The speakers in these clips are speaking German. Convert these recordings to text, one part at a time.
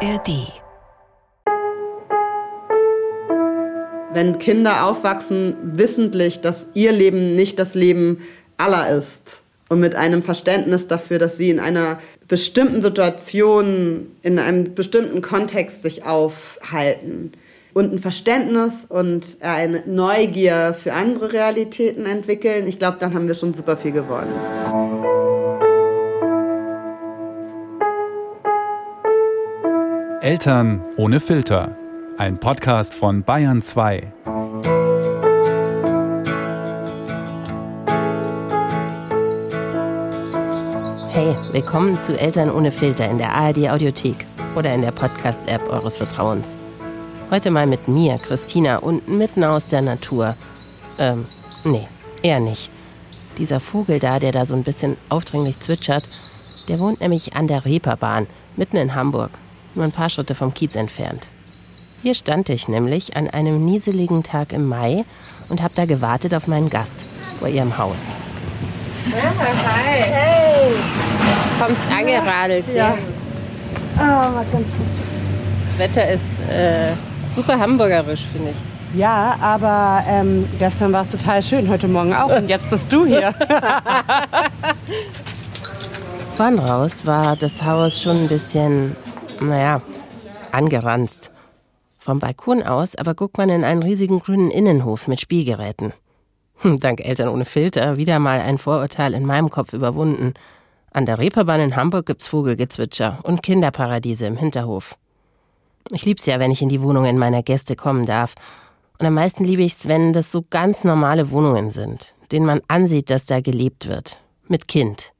ARD. Wenn Kinder aufwachsen, wissentlich, dass ihr Leben nicht das Leben aller ist und mit einem Verständnis dafür, dass sie in einer bestimmten Situation, in einem bestimmten Kontext sich aufhalten und ein Verständnis und eine Neugier für andere Realitäten entwickeln, ich glaube, dann haben wir schon super viel gewonnen. Eltern ohne Filter. Ein Podcast von Bayern 2. Hey, willkommen zu Eltern ohne Filter in der ARD Audiothek oder in der Podcast-App eures Vertrauens. Heute mal mit mir, Christina, und mitten aus der Natur. Ähm, nee, eher nicht. Dieser Vogel da, der da so ein bisschen aufdringlich zwitschert, der wohnt nämlich an der Reeperbahn, mitten in Hamburg nur ein paar Schritte vom Kiez entfernt. Hier stand ich nämlich an einem nieseligen Tag im Mai und habe da gewartet auf meinen Gast vor ihrem Haus. Ja, hi. Hey! Kommst angeradelt. Ja. Oh, das Wetter ist äh, super hamburgerisch, finde ich. Ja, aber ähm, gestern war es total schön, heute Morgen auch. Und jetzt bist du hier. Vorn raus war das Haus schon ein bisschen naja, angeranzt. Vom Balkon aus aber guckt man in einen riesigen grünen Innenhof mit Spielgeräten. Hm, dank Eltern ohne Filter wieder mal ein Vorurteil in meinem Kopf überwunden. An der Reeperbahn in Hamburg gibt's Vogelgezwitscher und Kinderparadiese im Hinterhof. Ich lieb's ja, wenn ich in die Wohnungen meiner Gäste kommen darf. Und am meisten liebe ich's, wenn das so ganz normale Wohnungen sind, denen man ansieht, dass da gelebt wird. Mit Kind.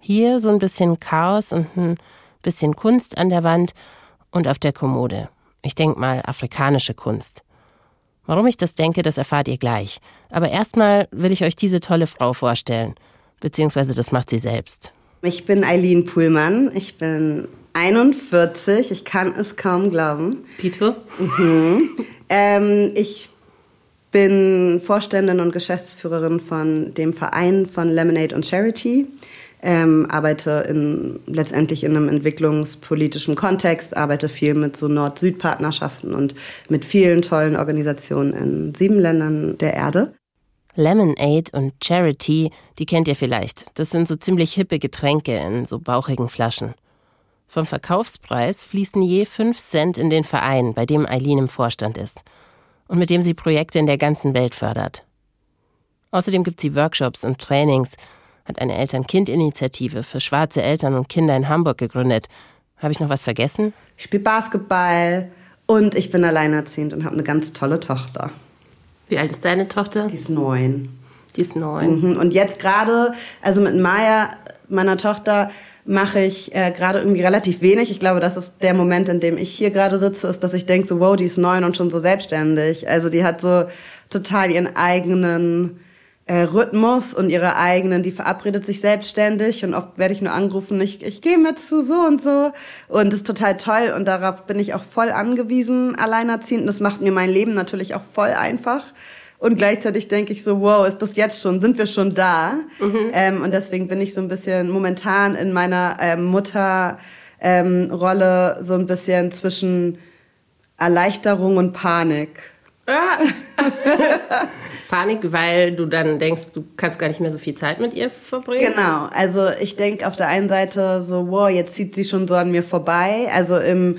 Hier so ein bisschen Chaos und ein bisschen Kunst an der Wand und auf der Kommode. Ich denke mal afrikanische Kunst. Warum ich das denke, das erfahrt ihr gleich. Aber erstmal will ich euch diese tolle Frau vorstellen. Beziehungsweise das macht sie selbst. Ich bin Eileen Puhlmann. Ich bin 41. Ich kann es kaum glauben. Tito? Mhm. Ähm, ich bin Vorständin und Geschäftsführerin von dem Verein von Lemonade und Charity ähm, arbeite in, letztendlich in einem entwicklungspolitischen Kontext, arbeite viel mit so Nord-Süd-Partnerschaften und mit vielen tollen Organisationen in sieben Ländern der Erde. Lemonade und Charity, die kennt ihr vielleicht. Das sind so ziemlich hippe Getränke in so bauchigen Flaschen. Vom Verkaufspreis fließen je 5 Cent in den Verein, bei dem Eileen im Vorstand ist und mit dem sie Projekte in der ganzen Welt fördert. Außerdem gibt sie Workshops und Trainings hat eine Eltern-Kind-Initiative für schwarze Eltern und Kinder in Hamburg gegründet. Habe ich noch was vergessen? Ich spiele Basketball und ich bin alleinerziehend und habe eine ganz tolle Tochter. Wie alt ist deine Tochter? Die ist neun. Die ist neun. Mhm. Und jetzt gerade, also mit Maya, meiner Tochter, mache ich äh, gerade irgendwie relativ wenig. Ich glaube, das ist der Moment, in dem ich hier gerade sitze, ist, dass ich denke, so, wow, die ist neun und schon so selbstständig. Also die hat so total ihren eigenen äh, Rhythmus und ihre eigenen, die verabredet sich selbstständig und oft werde ich nur angerufen, ich, ich gehe mit zu so und so und das ist total toll und darauf bin ich auch voll angewiesen, alleinerziehend und das macht mir mein Leben natürlich auch voll einfach. Und gleichzeitig denke ich so, wow, ist das jetzt schon, sind wir schon da? Mhm. Ähm, und deswegen bin ich so ein bisschen momentan in meiner ähm, Mutterrolle ähm, so ein bisschen zwischen Erleichterung und Panik. Ah. Panik, weil du dann denkst, du kannst gar nicht mehr so viel Zeit mit ihr verbringen? Genau, also ich denke auf der einen Seite so, wow, jetzt zieht sie schon so an mir vorbei. Also im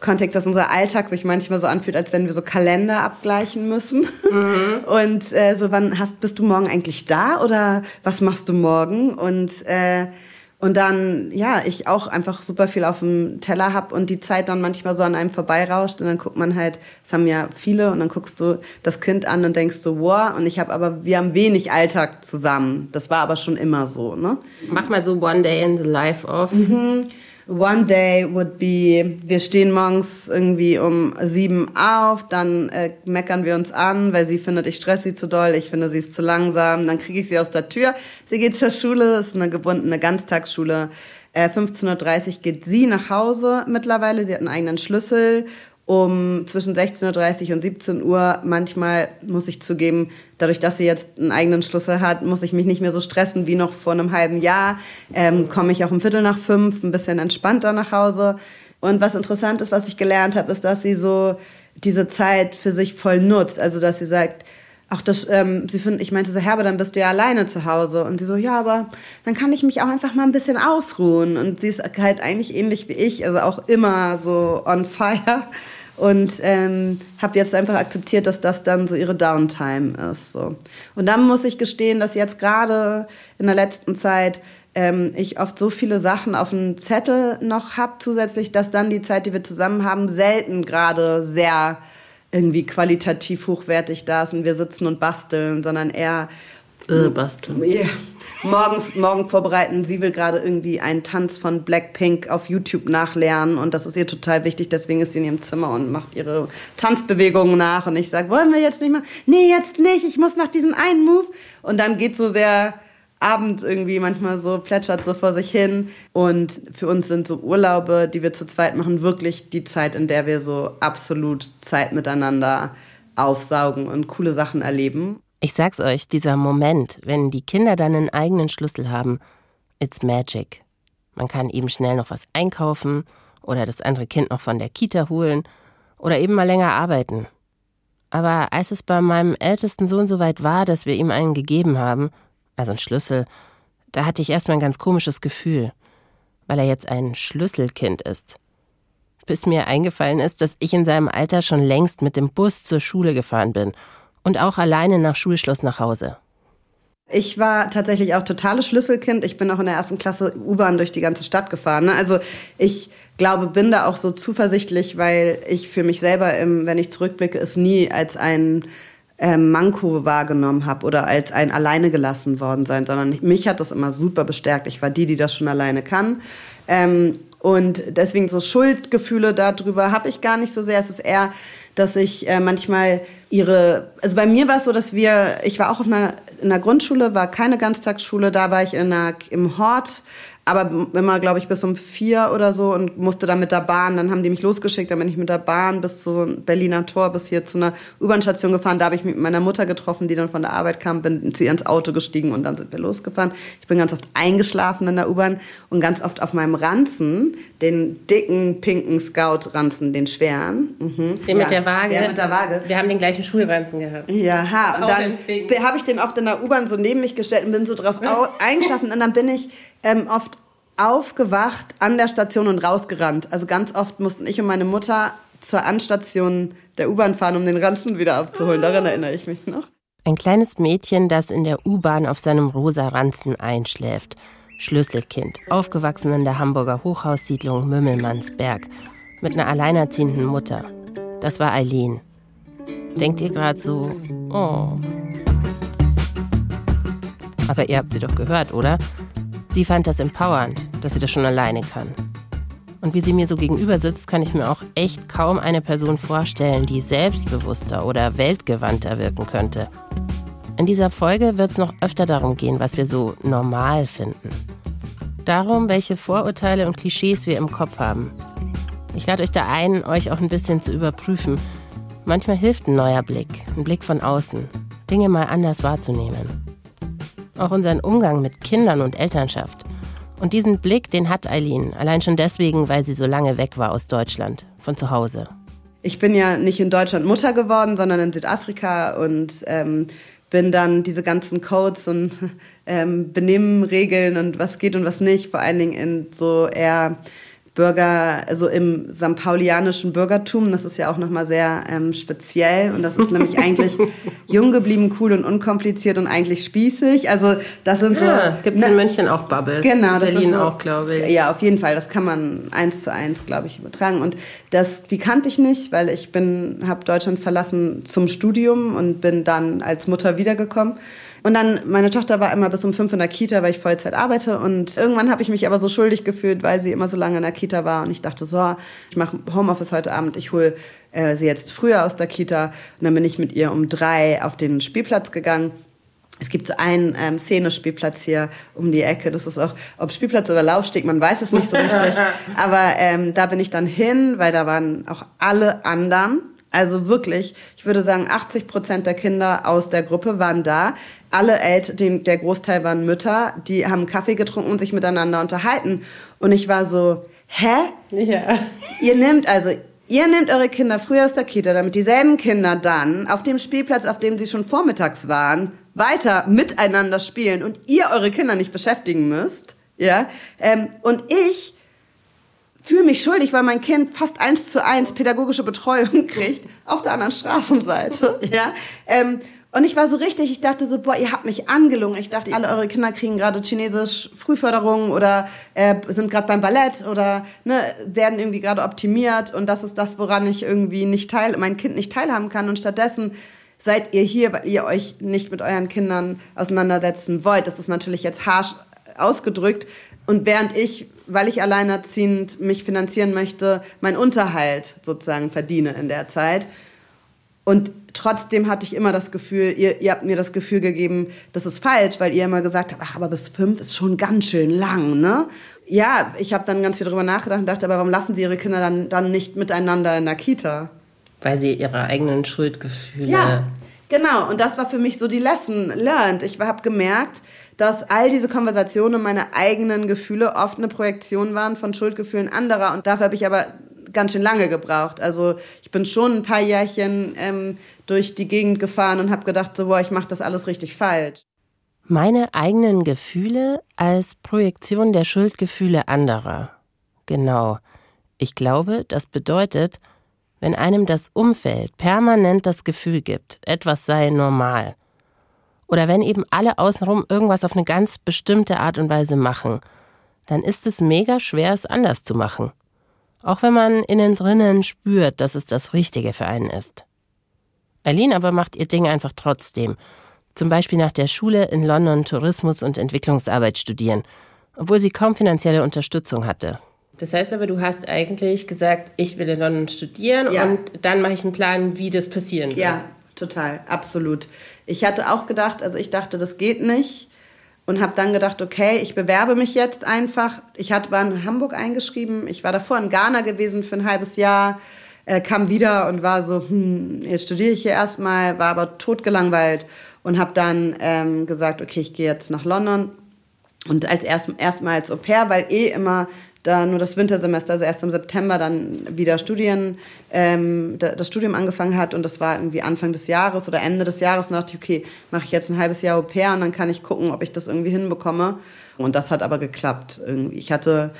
Kontext, dass unser Alltag sich manchmal so anfühlt, als wenn wir so Kalender abgleichen müssen. Mhm. Und äh, so, wann hast, bist du morgen eigentlich da oder was machst du morgen? Und äh, und dann, ja, ich auch einfach super viel auf dem Teller hab und die Zeit dann manchmal so an einem vorbeirauscht und dann guckt man halt, das haben ja viele und dann guckst du das Kind an und denkst so, wow, und ich habe aber, wir haben wenig Alltag zusammen. Das war aber schon immer so, ne? Mach mal so One Day in the Life of. Mhm. One day would be, wir stehen morgens irgendwie um sieben auf, dann äh, meckern wir uns an, weil sie findet, ich stress sie zu doll, ich finde, sie ist zu langsam. Dann kriege ich sie aus der Tür. Sie geht zur Schule, ist eine gebundene Ganztagsschule. Äh, 15.30 Uhr geht sie nach Hause mittlerweile. Sie hat einen eigenen Schlüssel um zwischen 16.30 Uhr und 17 Uhr. Manchmal muss ich zugeben, dadurch, dass sie jetzt einen eigenen Schlüssel hat, muss ich mich nicht mehr so stressen wie noch vor einem halben Jahr. Ähm, Komme ich auch um Viertel nach fünf ein bisschen entspannter nach Hause. Und was interessant ist, was ich gelernt habe, ist, dass sie so diese Zeit für sich voll nutzt. Also, dass sie sagt, ach, das, ähm, sie finden, ich meinte so, Herbe, dann bist du ja alleine zu Hause. Und sie so, ja, aber dann kann ich mich auch einfach mal ein bisschen ausruhen. Und sie ist halt eigentlich ähnlich wie ich, also auch immer so on fire. Und ähm, habe jetzt einfach akzeptiert, dass das dann so ihre Downtime ist. So. Und dann muss ich gestehen, dass jetzt gerade in der letzten Zeit ähm, ich oft so viele Sachen auf dem Zettel noch habe zusätzlich, dass dann die Zeit, die wir zusammen haben, selten gerade sehr irgendwie qualitativ hochwertig da ist und wir sitzen und basteln, sondern eher äh, basteln. Yeah. Morgens, morgen vorbereiten. Sie will gerade irgendwie einen Tanz von Blackpink auf YouTube nachlernen und das ist ihr total wichtig. Deswegen ist sie in ihrem Zimmer und macht ihre Tanzbewegungen nach. Und ich sage, wollen wir jetzt nicht mal? Nee, jetzt nicht. Ich muss noch diesen einen Move. Und dann geht so der Abend irgendwie manchmal so plätschert so vor sich hin. Und für uns sind so Urlaube, die wir zu zweit machen, wirklich die Zeit, in der wir so absolut Zeit miteinander aufsaugen und coole Sachen erleben. Ich sag's euch, dieser Moment, wenn die Kinder dann einen eigenen Schlüssel haben, it's magic. Man kann eben schnell noch was einkaufen oder das andere Kind noch von der Kita holen oder eben mal länger arbeiten. Aber als es bei meinem ältesten Sohn soweit war, dass wir ihm einen gegeben haben, also ein Schlüssel, da hatte ich erstmal ein ganz komisches Gefühl, weil er jetzt ein Schlüsselkind ist. Bis mir eingefallen ist, dass ich in seinem Alter schon längst mit dem Bus zur Schule gefahren bin und auch alleine nach Schulschluss nach Hause. Ich war tatsächlich auch totales Schlüsselkind. Ich bin auch in der ersten Klasse U-Bahn durch die ganze Stadt gefahren. Ne? Also ich glaube, bin da auch so zuversichtlich, weil ich für mich selber, wenn ich zurückblicke, es nie als ein ähm, Manko wahrgenommen habe oder als ein alleine gelassen worden sein, sondern mich hat das immer super bestärkt. Ich war die, die das schon alleine kann. Ähm, und deswegen so Schuldgefühle darüber habe ich gar nicht so sehr. Es ist eher, dass ich äh, manchmal ihre, also bei mir war es so, dass wir, ich war auch auf einer, in einer Grundschule, war keine Ganztagsschule, da war ich in einer, im Hort aber immer, glaube ich, bis um vier oder so und musste dann mit der Bahn. Dann haben die mich losgeschickt, dann bin ich mit der Bahn bis zum Berliner Tor, bis hier zu einer U-Bahn-Station gefahren. Da habe ich mich mit meiner Mutter getroffen, die dann von der Arbeit kam, bin zu ihr ins Auto gestiegen und dann sind wir losgefahren. Ich bin ganz oft eingeschlafen in der U-Bahn und ganz oft auf meinem Ranzen, den dicken, pinken Scout-Ranzen, den schweren. Mhm. Den ja, mit der Waage. Der mit der Waage. Wir haben den gleichen Schulranzen gehabt. Ja, ha. Und dann habe ich den oft in der U-Bahn so neben mich gestellt und bin so drauf eingeschlafen und dann bin ich ähm, oft aufgewacht an der Station und rausgerannt. Also ganz oft mussten ich und meine Mutter zur Anstation der U-Bahn fahren, um den Ranzen wieder abzuholen. Daran erinnere ich mich noch. Ein kleines Mädchen, das in der U-Bahn auf seinem rosa Ranzen einschläft. Schlüsselkind, aufgewachsen in der Hamburger Hochhaussiedlung Mümmelmannsberg, mit einer alleinerziehenden Mutter. Das war Eileen. Denkt ihr gerade so, oh. Aber ihr habt sie doch gehört, oder? Sie fand das empowernd, dass sie das schon alleine kann. Und wie sie mir so gegenüber sitzt, kann ich mir auch echt kaum eine Person vorstellen, die selbstbewusster oder weltgewandter wirken könnte. In dieser Folge wird es noch öfter darum gehen, was wir so normal finden. Darum, welche Vorurteile und Klischees wir im Kopf haben. Ich lade euch da ein, euch auch ein bisschen zu überprüfen. Manchmal hilft ein neuer Blick, ein Blick von außen, Dinge mal anders wahrzunehmen auch unseren Umgang mit Kindern und Elternschaft. Und diesen Blick, den hat Eileen, allein schon deswegen, weil sie so lange weg war aus Deutschland, von zu Hause. Ich bin ja nicht in Deutschland Mutter geworden, sondern in Südafrika und ähm, bin dann diese ganzen Codes und ähm, Benimmregeln und was geht und was nicht, vor allen Dingen in so eher Bürger, also im St. Paulianischen Bürgertum. Das ist ja auch nochmal sehr ähm, speziell und das ist nämlich eigentlich jung geblieben, cool und unkompliziert und eigentlich spießig. Also das sind so. Ja, Gibt es ne, in München auch Bubbles? Genau, das Berlin ist so, auch, glaube ich. Ja, auf jeden Fall. Das kann man eins zu eins, glaube ich, übertragen. Und das, die kannte ich nicht, weil ich bin, habe Deutschland verlassen zum Studium und bin dann als Mutter wiedergekommen. Und dann, meine Tochter war immer bis um fünf in der Kita, weil ich Vollzeit arbeite. Und irgendwann habe ich mich aber so schuldig gefühlt, weil sie immer so lange in der Kita war. Und ich dachte so, ich mache Homeoffice heute Abend, ich hole äh, sie jetzt früher aus der Kita. Und dann bin ich mit ihr um drei auf den Spielplatz gegangen. Es gibt so einen ähm, Szenespielplatz hier um die Ecke. Das ist auch, ob Spielplatz oder Laufsteg, man weiß es nicht so richtig. Aber ähm, da bin ich dann hin, weil da waren auch alle anderen Also wirklich, ich würde sagen, 80 Prozent der Kinder aus der Gruppe waren da. Alle Eltern, der Großteil waren Mütter, die haben Kaffee getrunken und sich miteinander unterhalten. Und ich war so, hä? Ja. Ihr nehmt also, ihr nehmt eure Kinder früher aus der Kita, damit dieselben Kinder dann auf dem Spielplatz, auf dem sie schon vormittags waren, weiter miteinander spielen und ihr eure Kinder nicht beschäftigen müsst. Ja, ähm, und ich fühle mich schuldig, weil mein Kind fast eins zu eins pädagogische Betreuung kriegt auf der anderen Straßenseite. Ja, ähm, und ich war so richtig, ich dachte so, boah, ihr habt mich angelungen. Ich dachte, alle eure Kinder kriegen gerade Chinesisch Frühförderung oder äh, sind gerade beim Ballett oder ne, werden irgendwie gerade optimiert und das ist das, woran ich irgendwie nicht teil, mein Kind nicht teilhaben kann und stattdessen seid ihr hier, weil ihr euch nicht mit euren Kindern auseinandersetzen wollt. Das ist natürlich jetzt harsch ausgedrückt. Und während ich, weil ich alleinerziehend mich finanzieren möchte, meinen Unterhalt sozusagen verdiene in der Zeit. Und trotzdem hatte ich immer das Gefühl, ihr, ihr habt mir das Gefühl gegeben, das ist falsch, weil ihr immer gesagt habt, ach, aber bis fünf ist schon ganz schön lang, ne? Ja, ich habe dann ganz viel darüber nachgedacht und dachte, aber warum lassen sie ihre Kinder dann, dann nicht miteinander in der Kita? Weil sie ihre eigenen Schuldgefühle. Ja, genau. Und das war für mich so die Lesson learned. Ich habe gemerkt, dass all diese Konversationen meine eigenen Gefühle oft eine Projektion waren von Schuldgefühlen anderer. Und dafür habe ich aber ganz schön lange gebraucht. Also ich bin schon ein paar Jährchen ähm, durch die Gegend gefahren und habe gedacht, so, boah, ich mache das alles richtig falsch. Meine eigenen Gefühle als Projektion der Schuldgefühle anderer. Genau. Ich glaube, das bedeutet, wenn einem das Umfeld permanent das Gefühl gibt, etwas sei normal, oder wenn eben alle außenrum irgendwas auf eine ganz bestimmte Art und Weise machen, dann ist es mega schwer, es anders zu machen. Auch wenn man innen drinnen spürt, dass es das Richtige für einen ist. Aline aber macht ihr Ding einfach trotzdem. Zum Beispiel nach der Schule in London Tourismus und Entwicklungsarbeit studieren, obwohl sie kaum finanzielle Unterstützung hatte. Das heißt aber, du hast eigentlich gesagt, ich will in London studieren ja. und dann mache ich einen Plan, wie das passieren wird. Ja, total, absolut. Ich hatte auch gedacht, also ich dachte, das geht nicht und habe dann gedacht, okay, ich bewerbe mich jetzt einfach. Ich hatte, war in Hamburg eingeschrieben, ich war davor in Ghana gewesen für ein halbes Jahr, äh, kam wieder und war so, hm, jetzt studiere ich hier erstmal, war aber totgelangweilt und habe dann ähm, gesagt, okay, ich gehe jetzt nach London und als erst, erstmal als Au pair, weil eh immer da nur das Wintersemester, also erst im September dann wieder Studien, ähm, das Studium angefangen hat und das war irgendwie Anfang des Jahres oder Ende des Jahres und dachte ich, okay, mache ich jetzt ein halbes Jahr Au pair und dann kann ich gucken, ob ich das irgendwie hinbekomme. Und das hat aber geklappt. Irgendwie. Ich hatte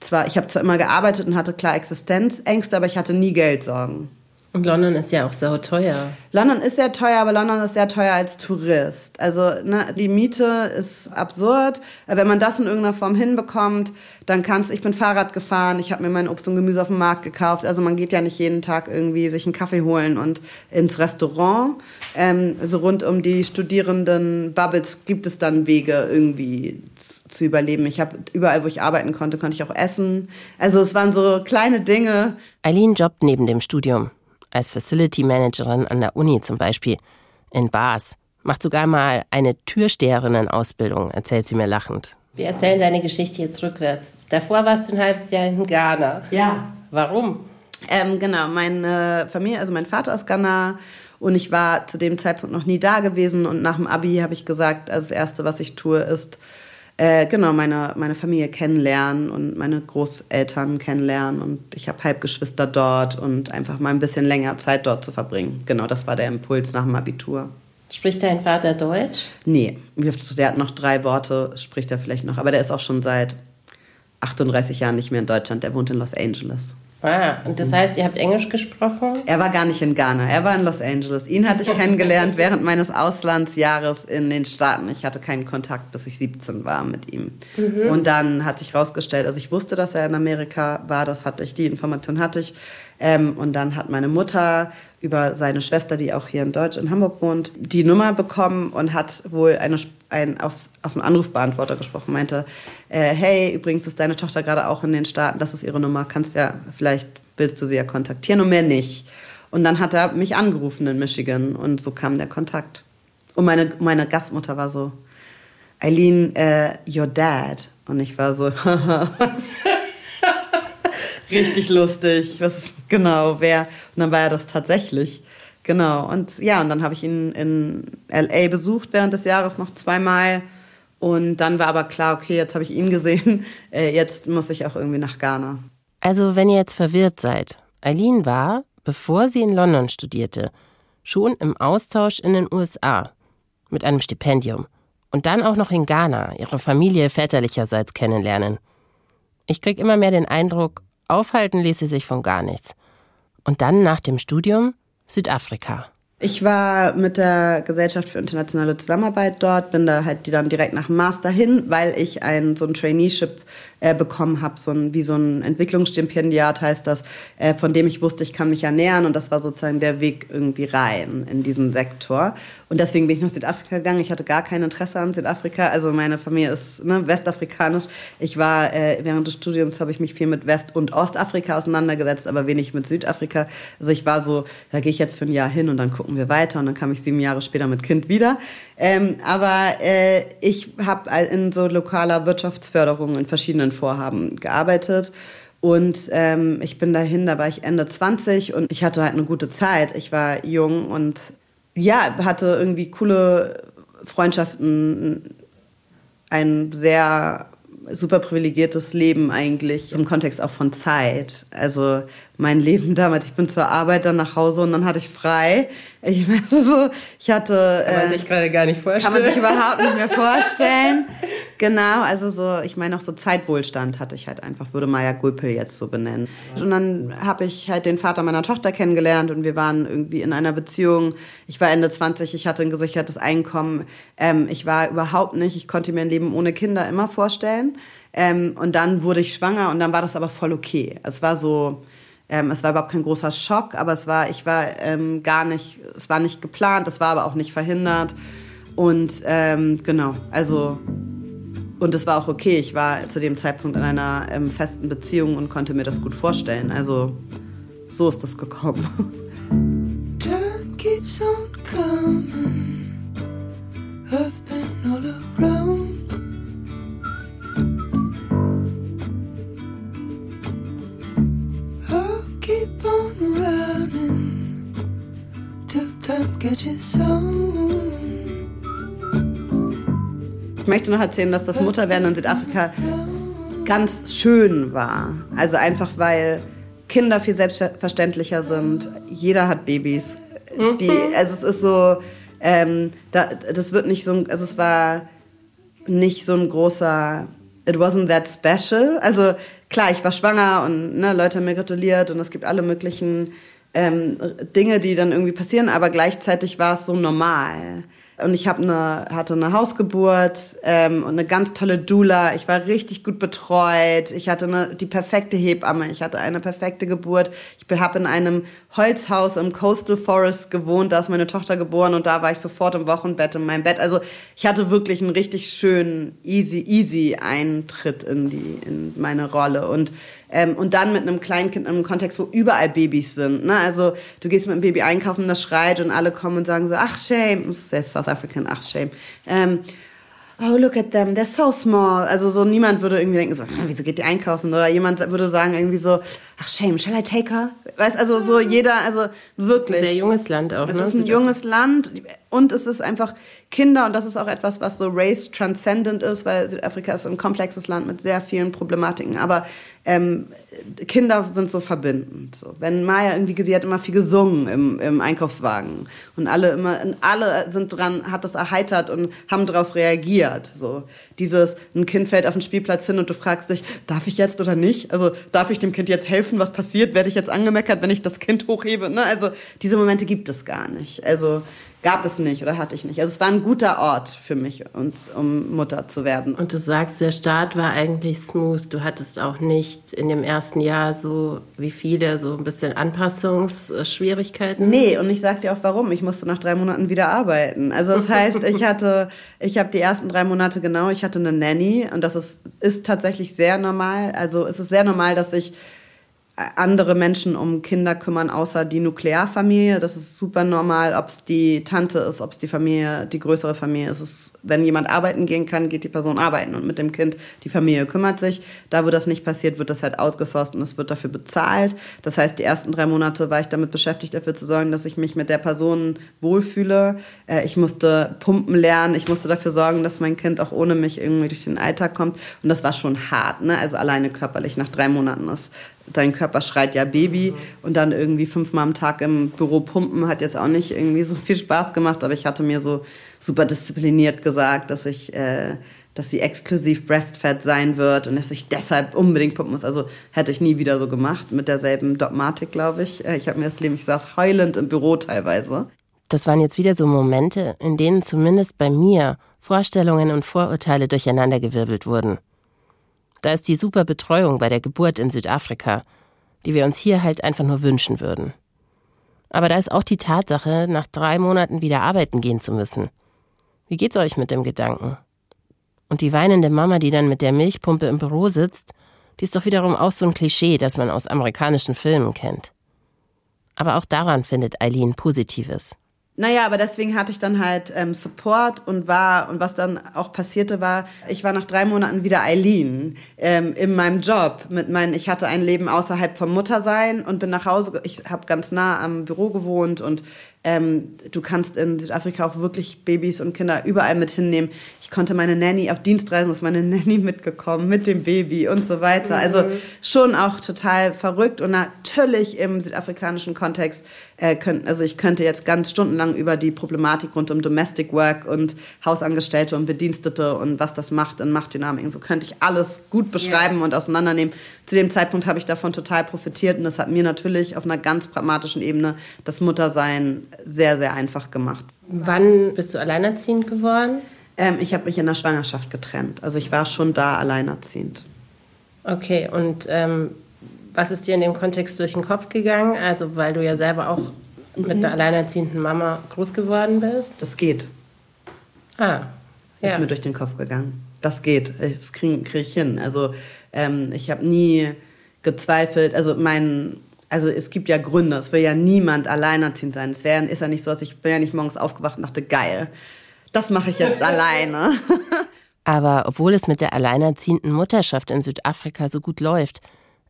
zwar, ich habe zwar immer gearbeitet und hatte klar Existenzängste, aber ich hatte nie Geldsorgen. Und London ist ja auch so teuer. London ist sehr teuer, aber London ist sehr teuer als Tourist. Also ne, die Miete ist absurd. Wenn man das in irgendeiner Form hinbekommt, dann kannst ich bin Fahrrad gefahren, ich habe mir mein Obst und Gemüse auf dem Markt gekauft. Also man geht ja nicht jeden Tag irgendwie sich einen Kaffee holen und ins Restaurant. Ähm, so rund um die Studierenden Bubbles gibt es dann Wege irgendwie zu überleben. Ich habe überall, wo ich arbeiten konnte, konnte ich auch essen. Also es waren so kleine Dinge. Eileen jobbt neben dem Studium als Facility Managerin an der Uni zum Beispiel, in Bars, macht sogar mal eine Türsteherinnen-Ausbildung, erzählt sie mir lachend. Wir erzählen deine Geschichte jetzt rückwärts. Davor warst du ein halbes Jahr in Ghana. Ja. Warum? Ähm, genau, meine Familie, also mein Vater ist Ghana und ich war zu dem Zeitpunkt noch nie da gewesen und nach dem Abi habe ich gesagt, also das Erste, was ich tue, ist äh, genau, meine, meine Familie kennenlernen und meine Großeltern kennenlernen. Und ich habe Halbgeschwister dort und einfach mal ein bisschen länger Zeit dort zu verbringen. Genau, das war der Impuls nach dem Abitur. Spricht dein Vater Deutsch? Nee, der hat noch drei Worte, spricht er vielleicht noch. Aber der ist auch schon seit 38 Jahren nicht mehr in Deutschland. Der wohnt in Los Angeles. Ah, und das heißt, ihr habt Englisch gesprochen? Er war gar nicht in Ghana, er war in Los Angeles. Ihn hatte ich kennengelernt während meines Auslandsjahres in den Staaten. Ich hatte keinen Kontakt, bis ich 17 war mit ihm. Mhm. Und dann hat sich herausgestellt, also ich wusste, dass er in Amerika war, das hatte ich, die Information hatte ich. Ähm, und dann hat meine Mutter über seine Schwester, die auch hier in Deutsch in Hamburg wohnt, die Nummer bekommen und hat wohl eine, ein, auf, auf einen Anrufbeantworter gesprochen, meinte, äh, hey, übrigens ist deine Tochter gerade auch in den Staaten, das ist ihre Nummer, kannst ja, vielleicht willst du sie ja kontaktieren und mehr nicht. Und dann hat er mich angerufen in Michigan und so kam der Kontakt. Und meine, meine Gastmutter war so, Eileen, uh, your dad. Und ich war so, richtig lustig. Was, genau, wer. Und dann war er das tatsächlich. Genau. Und ja, und dann habe ich ihn in LA besucht während des Jahres noch zweimal. Und dann war aber klar, okay, jetzt habe ich ihn gesehen, äh, jetzt muss ich auch irgendwie nach Ghana. Also, wenn ihr jetzt verwirrt seid, Eileen war, bevor sie in London studierte, schon im Austausch in den USA mit einem Stipendium und dann auch noch in Ghana ihre Familie väterlicherseits kennenlernen. Ich krieg immer mehr den Eindruck, aufhalten ließ sie sich von gar nichts. Und dann nach dem Studium Südafrika. Ich war mit der Gesellschaft für internationale Zusammenarbeit dort, bin da halt dann direkt nach dem Master hin, weil ich ein so ein Traineeship äh, bekommen habe, so ein, wie so ein Entwicklungsstipendiat heißt das, äh, von dem ich wusste, ich kann mich ernähren und das war sozusagen der Weg irgendwie rein in diesen Sektor. Und deswegen bin ich nach Südafrika gegangen. Ich hatte gar kein Interesse an Südafrika. Also meine Familie ist ne, westafrikanisch. Ich war äh, während des Studiums habe ich mich viel mit West- und Ostafrika auseinandergesetzt, aber wenig mit Südafrika. Also ich war so, da gehe ich jetzt für ein Jahr hin und dann gucken wir weiter und dann kam ich sieben Jahre später mit Kind wieder. Ähm, aber äh, ich habe in so lokaler Wirtschaftsförderung in verschiedenen Vorhaben gearbeitet. Und ähm, ich bin dahin, da war ich Ende 20 und ich hatte halt eine gute Zeit. Ich war jung und ja, hatte irgendwie coole Freundschaften, ein sehr super privilegiertes Leben eigentlich im Kontext auch von Zeit. Also mein Leben damals, ich bin zur Arbeit, dann nach Hause und dann hatte ich frei. Ich, so, ich hatte. Kann man äh, sich gerade gar nicht vorstellen. Kann man sich überhaupt nicht mehr vorstellen. genau, also so, ich meine auch so Zeitwohlstand hatte ich halt einfach, würde Maya Gulpel jetzt so benennen. Und dann habe ich halt den Vater meiner Tochter kennengelernt und wir waren irgendwie in einer Beziehung. Ich war Ende 20, ich hatte ein gesichertes Einkommen. Ähm, ich war überhaupt nicht, ich konnte mir ein Leben ohne Kinder immer vorstellen. Ähm, und dann wurde ich schwanger und dann war das aber voll okay. Es war so, ähm, es war überhaupt kein großer Schock, aber es war, ich war ähm, gar nicht, es war nicht geplant, es war aber auch nicht verhindert. Und ähm, genau, also, und es war auch okay. Ich war zu dem Zeitpunkt in einer ähm, festen Beziehung und konnte mir das gut vorstellen. Also, so ist das gekommen. Möchte noch erzählen, dass das Mutterwerden in Südafrika ganz schön war. Also einfach, weil Kinder viel selbstverständlicher sind. Jeder hat Babys. Die, mhm. also es ist so, ähm, da, das wird nicht so, also es war nicht so ein großer, it wasn't that special. Also klar, ich war schwanger und ne, Leute haben mir gratuliert und es gibt alle möglichen ähm, Dinge, die dann irgendwie passieren, aber gleichzeitig war es so normal. Und ich hab eine, hatte eine Hausgeburt ähm, und eine ganz tolle Doula. Ich war richtig gut betreut. Ich hatte eine, die perfekte Hebamme. Ich hatte eine perfekte Geburt. Ich habe in einem Holzhaus im Coastal Forest gewohnt. Da ist meine Tochter geboren und da war ich sofort im Wochenbett in meinem Bett. Also ich hatte wirklich einen richtig schönen, easy, easy Eintritt in, die, in meine Rolle. Und ähm, und dann mit einem Kleinkind in einem Kontext, wo überall Babys sind. Ne? Also du gehst mit einem Baby einkaufen, das schreit und alle kommen und sagen so, ach shame, das ist South African, ach shame. Ähm, oh, look at them, they're so small. Also so niemand würde irgendwie denken, so, wieso geht die einkaufen? Oder jemand würde sagen irgendwie so, ach shame, shall I take her? Weißt also so jeder, also wirklich. Das ist ein sehr junges Land auch. Es ne? ist ein junges Land und es ist einfach Kinder und das ist auch etwas, was so race transcendent ist, weil Südafrika ist ein komplexes Land mit sehr vielen Problematiken. Aber ähm, Kinder sind so verbindend. So. Wenn Maya irgendwie, sie hat immer viel gesungen im, im Einkaufswagen und alle immer, alle sind dran, hat das erheitert und haben darauf reagiert. So dieses, ein Kind fällt auf den Spielplatz hin und du fragst dich, darf ich jetzt oder nicht? Also darf ich dem Kind jetzt helfen? Was passiert? Werde ich jetzt angemeckert, wenn ich das Kind hochhebe? Ne? Also diese Momente gibt es gar nicht. Also gab es nicht oder hatte ich nicht. Also es war ein guter Ort für mich, um Mutter zu werden. Und du sagst, der Start war eigentlich smooth. Du hattest auch nicht in dem ersten Jahr so wie viele so ein bisschen Anpassungsschwierigkeiten. Nee, und ich sag dir auch warum. Ich musste nach drei Monaten wieder arbeiten. Also das heißt, ich hatte, ich habe die ersten drei Monate genau, ich hatte eine Nanny und das ist, ist tatsächlich sehr normal. Also es ist sehr normal, dass ich andere Menschen um Kinder kümmern, außer die Nuklearfamilie. Das ist super normal, ob es die Tante ist, ob es die Familie, die größere Familie ist. ist. Wenn jemand arbeiten gehen kann, geht die Person arbeiten und mit dem Kind, die Familie kümmert sich. Da, wo das nicht passiert, wird das halt ausgesourced und es wird dafür bezahlt. Das heißt, die ersten drei Monate war ich damit beschäftigt, dafür zu sorgen, dass ich mich mit der Person wohlfühle. Äh, ich musste pumpen lernen, ich musste dafür sorgen, dass mein Kind auch ohne mich irgendwie durch den Alltag kommt. Und das war schon hart, ne? Also alleine körperlich nach drei Monaten ist dein Körper schreit ja Baby und dann irgendwie fünfmal am Tag im Büro pumpen hat jetzt auch nicht irgendwie so viel Spaß gemacht, aber ich hatte mir so super diszipliniert gesagt, dass ich, äh, dass sie exklusiv Breastfed sein wird und dass ich deshalb unbedingt pumpen muss. Also hätte ich nie wieder so gemacht mit derselben Dogmatik, glaube ich. Äh, ich habe mir das Leben, ich saß heulend im Büro teilweise. Das waren jetzt wieder so Momente, in denen zumindest bei mir Vorstellungen und Vorurteile durcheinandergewirbelt wurden. Da ist die super Betreuung bei der Geburt in Südafrika, die wir uns hier halt einfach nur wünschen würden. Aber da ist auch die Tatsache, nach drei Monaten wieder arbeiten gehen zu müssen. Wie geht's euch mit dem Gedanken? Und die weinende Mama, die dann mit der Milchpumpe im Büro sitzt, die ist doch wiederum auch so ein Klischee, das man aus amerikanischen Filmen kennt. Aber auch daran findet Eileen Positives. Naja, aber deswegen hatte ich dann halt ähm, Support und war, und was dann auch passierte war, ich war nach drei Monaten wieder Eileen ähm, in meinem Job. Mit meinen, ich hatte ein Leben außerhalb vom Muttersein und bin nach Hause, ich habe ganz nah am Büro gewohnt und ähm, du kannst in Südafrika auch wirklich Babys und Kinder überall mit hinnehmen. Ich konnte meine Nanny auf Dienstreisen, ist meine Nanny mitgekommen mit dem Baby und so weiter. Also mhm. Also schon auch total verrückt und natürlich im südafrikanischen Kontext äh, können, also ich könnte jetzt ganz stundenlang über die Problematik rund um Domestic Work und Hausangestellte und Bedienstete und was das macht in Machtdynamiken. So könnte ich alles gut beschreiben ja. und auseinandernehmen. Zu dem Zeitpunkt habe ich davon total profitiert und das hat mir natürlich auf einer ganz pragmatischen Ebene das Muttersein sehr, sehr einfach gemacht. Wann bist du alleinerziehend geworden? Ähm, ich habe mich in der Schwangerschaft getrennt. Also ich war schon da alleinerziehend. Okay, und ähm, was ist dir in dem Kontext durch den Kopf gegangen? Also weil du ja selber auch mhm. mit einer alleinerziehenden Mama groß geworden bist? Das geht. Ah, ja. Ist mir durch den Kopf gegangen. Das geht. Das kriege krieg ich hin. Also ähm, ich habe nie gezweifelt. Also mein also es gibt ja Gründe, es will ja niemand alleinerziehend sein. Es wär, ist ja nicht so, dass ich bin ja nicht morgens aufgewacht und dachte, geil, das mache ich jetzt alleine. Aber obwohl es mit der alleinerziehenden Mutterschaft in Südafrika so gut läuft,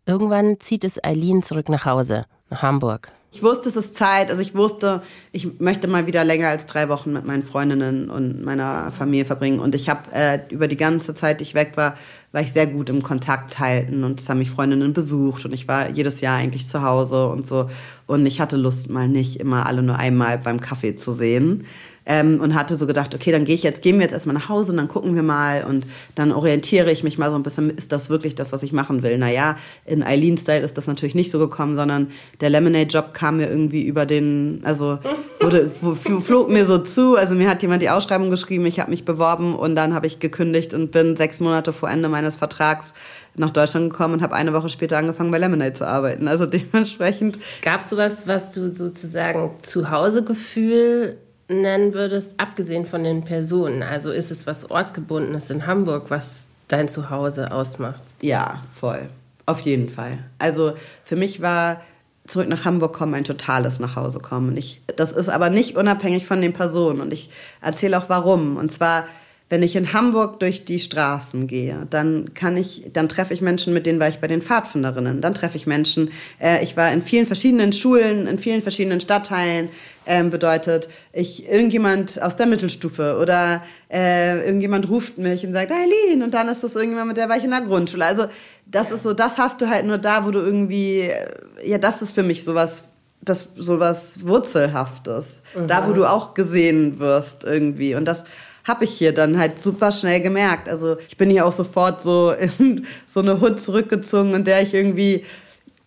irgendwann zieht es Eileen zurück nach Hause, nach Hamburg. Ich wusste, es ist Zeit. Also ich wusste, ich möchte mal wieder länger als drei Wochen mit meinen Freundinnen und meiner Familie verbringen. Und ich habe äh, über die ganze Zeit, die ich weg war, war ich sehr gut im Kontakt halten. Und es haben mich Freundinnen besucht. Und ich war jedes Jahr eigentlich zu Hause und so. Und ich hatte Lust, mal nicht immer alle nur einmal beim Kaffee zu sehen ähm, und hatte so gedacht, okay, dann gehe ich jetzt, gehen wir jetzt erstmal nach Hause und dann gucken wir mal und dann orientiere ich mich mal so ein bisschen, ist das wirklich das, was ich machen will? Naja, in Eileen Style ist das natürlich nicht so gekommen, sondern der Lemonade-Job kam mir irgendwie über den, also wurde, flog mir so zu, also mir hat jemand die Ausschreibung geschrieben, ich habe mich beworben und dann habe ich gekündigt und bin sechs Monate vor Ende meines Vertrags nach Deutschland gekommen und habe eine Woche später angefangen bei Lemonade zu arbeiten. Also dementsprechend. Gab's du was, was du sozusagen Zuhausegefühl nennen würdest, abgesehen von den Personen? Also ist es was Ortsgebundenes in Hamburg, was dein Zuhause ausmacht? Ja, voll. Auf jeden Fall. Also für mich war zurück nach Hamburg kommen ein totales Nachhause kommen. ich, das ist aber nicht unabhängig von den Personen. Und ich erzähle auch warum. Und zwar wenn ich in Hamburg durch die Straßen gehe, dann kann ich, dann treffe ich Menschen, mit denen war ich bei den Pfadfinderinnen. Dann treffe ich Menschen. Äh, ich war in vielen verschiedenen Schulen, in vielen verschiedenen Stadtteilen. Ähm, bedeutet, ich irgendjemand aus der Mittelstufe oder äh, irgendjemand ruft mich und sagt, Eileen, und dann ist das irgendjemand, mit der war ich in der Grundschule. Also das ist so, das hast du halt nur da, wo du irgendwie, äh, ja, das ist für mich sowas das sowas Wurzelhaftes. Mhm. Da, wo du auch gesehen wirst irgendwie. Und das habe ich hier dann halt super schnell gemerkt. Also ich bin hier auch sofort so in so eine Hut zurückgezogen, in der ich irgendwie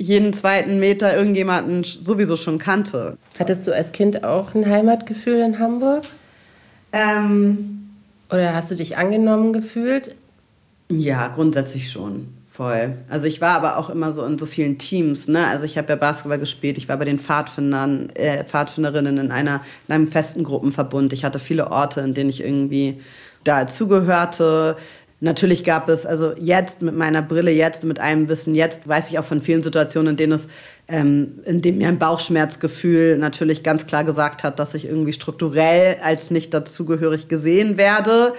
jeden zweiten Meter irgendjemanden sowieso schon kannte. Hattest du als Kind auch ein Heimatgefühl in Hamburg? Ähm, Oder hast du dich angenommen gefühlt? Ja, grundsätzlich schon. Voll. Also ich war aber auch immer so in so vielen Teams, ne? Also ich habe ja Basketball gespielt, ich war bei den Pfadfindern, äh, Pfadfinderinnen in einer in einem festen Gruppenverbund. Ich hatte viele Orte, in denen ich irgendwie dazugehörte. Natürlich gab es, also jetzt mit meiner Brille, jetzt mit einem Wissen, jetzt weiß ich auch von vielen Situationen, in denen es, ähm, in dem mir ein Bauchschmerzgefühl natürlich ganz klar gesagt hat, dass ich irgendwie strukturell als nicht dazugehörig gesehen werde.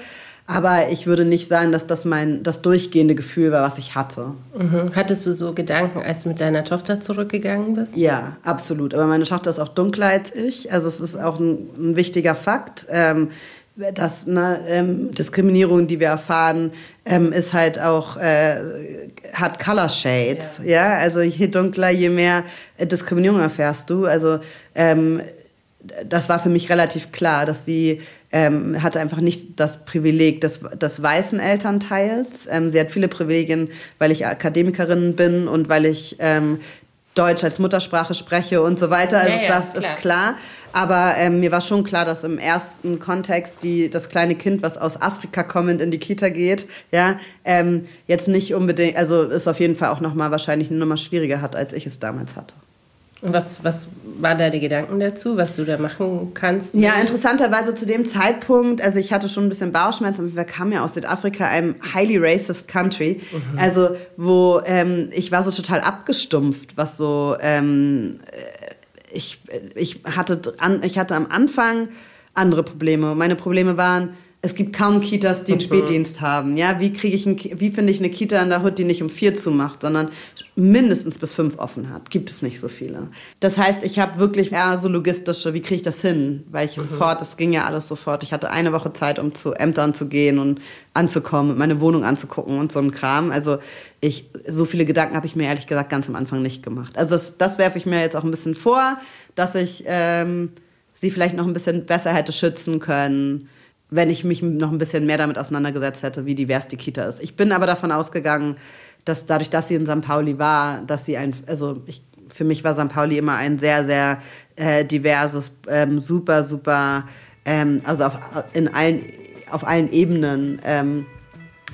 Aber ich würde nicht sagen, dass das mein das durchgehende Gefühl war, was ich hatte. Mhm. Hattest du so Gedanken, als du mit deiner Tochter zurückgegangen bist? Ja, absolut. Aber meine Tochter ist auch dunkler als ich. Also es ist auch ein, ein wichtiger Fakt. Ähm, dass ne, ähm, Diskriminierung, die wir erfahren, ähm, ist halt auch äh, hat Color Shades, ja. ja. Also je dunkler, je mehr äh, Diskriminierung erfährst du. Also ähm, das war für mich relativ klar, dass sie ähm, hatte einfach nicht das Privileg des, des weißen Elternteils. Ähm, sie hat viele Privilegien, weil ich Akademikerin bin und weil ich ähm, Deutsch als Muttersprache spreche und so weiter. Also ja, ja, das klar. ist klar. Aber ähm, mir war schon klar, dass im ersten Kontext die, das kleine Kind, was aus Afrika kommend in die Kita geht, ja, ähm, jetzt nicht unbedingt, also ist auf jeden Fall auch nochmal wahrscheinlich eine Nummer schwieriger hat, als ich es damals hatte. Und was, was waren deine Gedanken dazu, was du da machen kannst? Ja, interessanterweise zu dem Zeitpunkt, also ich hatte schon ein bisschen Bauchschmerzen, wir kamen ja aus Südafrika, einem highly racist country, mhm. also wo ähm, ich war so total abgestumpft, was so, ähm, äh, ich, ich, hatte an, ich hatte am Anfang andere Probleme. Meine Probleme waren, es gibt kaum Kitas, die einen mhm. Spätdienst haben. Ja, wie kriege ich, ein, wie finde ich eine Kita in der Hut, die nicht um vier zumacht, sondern mindestens bis fünf offen hat? Gibt es nicht so viele. Das heißt, ich habe wirklich eher so logistische, wie kriege ich das hin? Weil ich mhm. sofort, es ging ja alles sofort. Ich hatte eine Woche Zeit, um zu Ämtern zu gehen und anzukommen, meine Wohnung anzugucken und so ein Kram. Also ich, so viele Gedanken habe ich mir ehrlich gesagt ganz am Anfang nicht gemacht. Also das, das werfe ich mir jetzt auch ein bisschen vor, dass ich ähm, sie vielleicht noch ein bisschen besser hätte schützen können wenn ich mich noch ein bisschen mehr damit auseinandergesetzt hätte, wie divers die Kita ist. Ich bin aber davon ausgegangen, dass dadurch, dass sie in St. Pauli war, dass sie ein, also ich, für mich war St. Pauli immer ein sehr, sehr äh, diverses, ähm, super, super, ähm, also auf, in allen, auf allen Ebenen, ähm,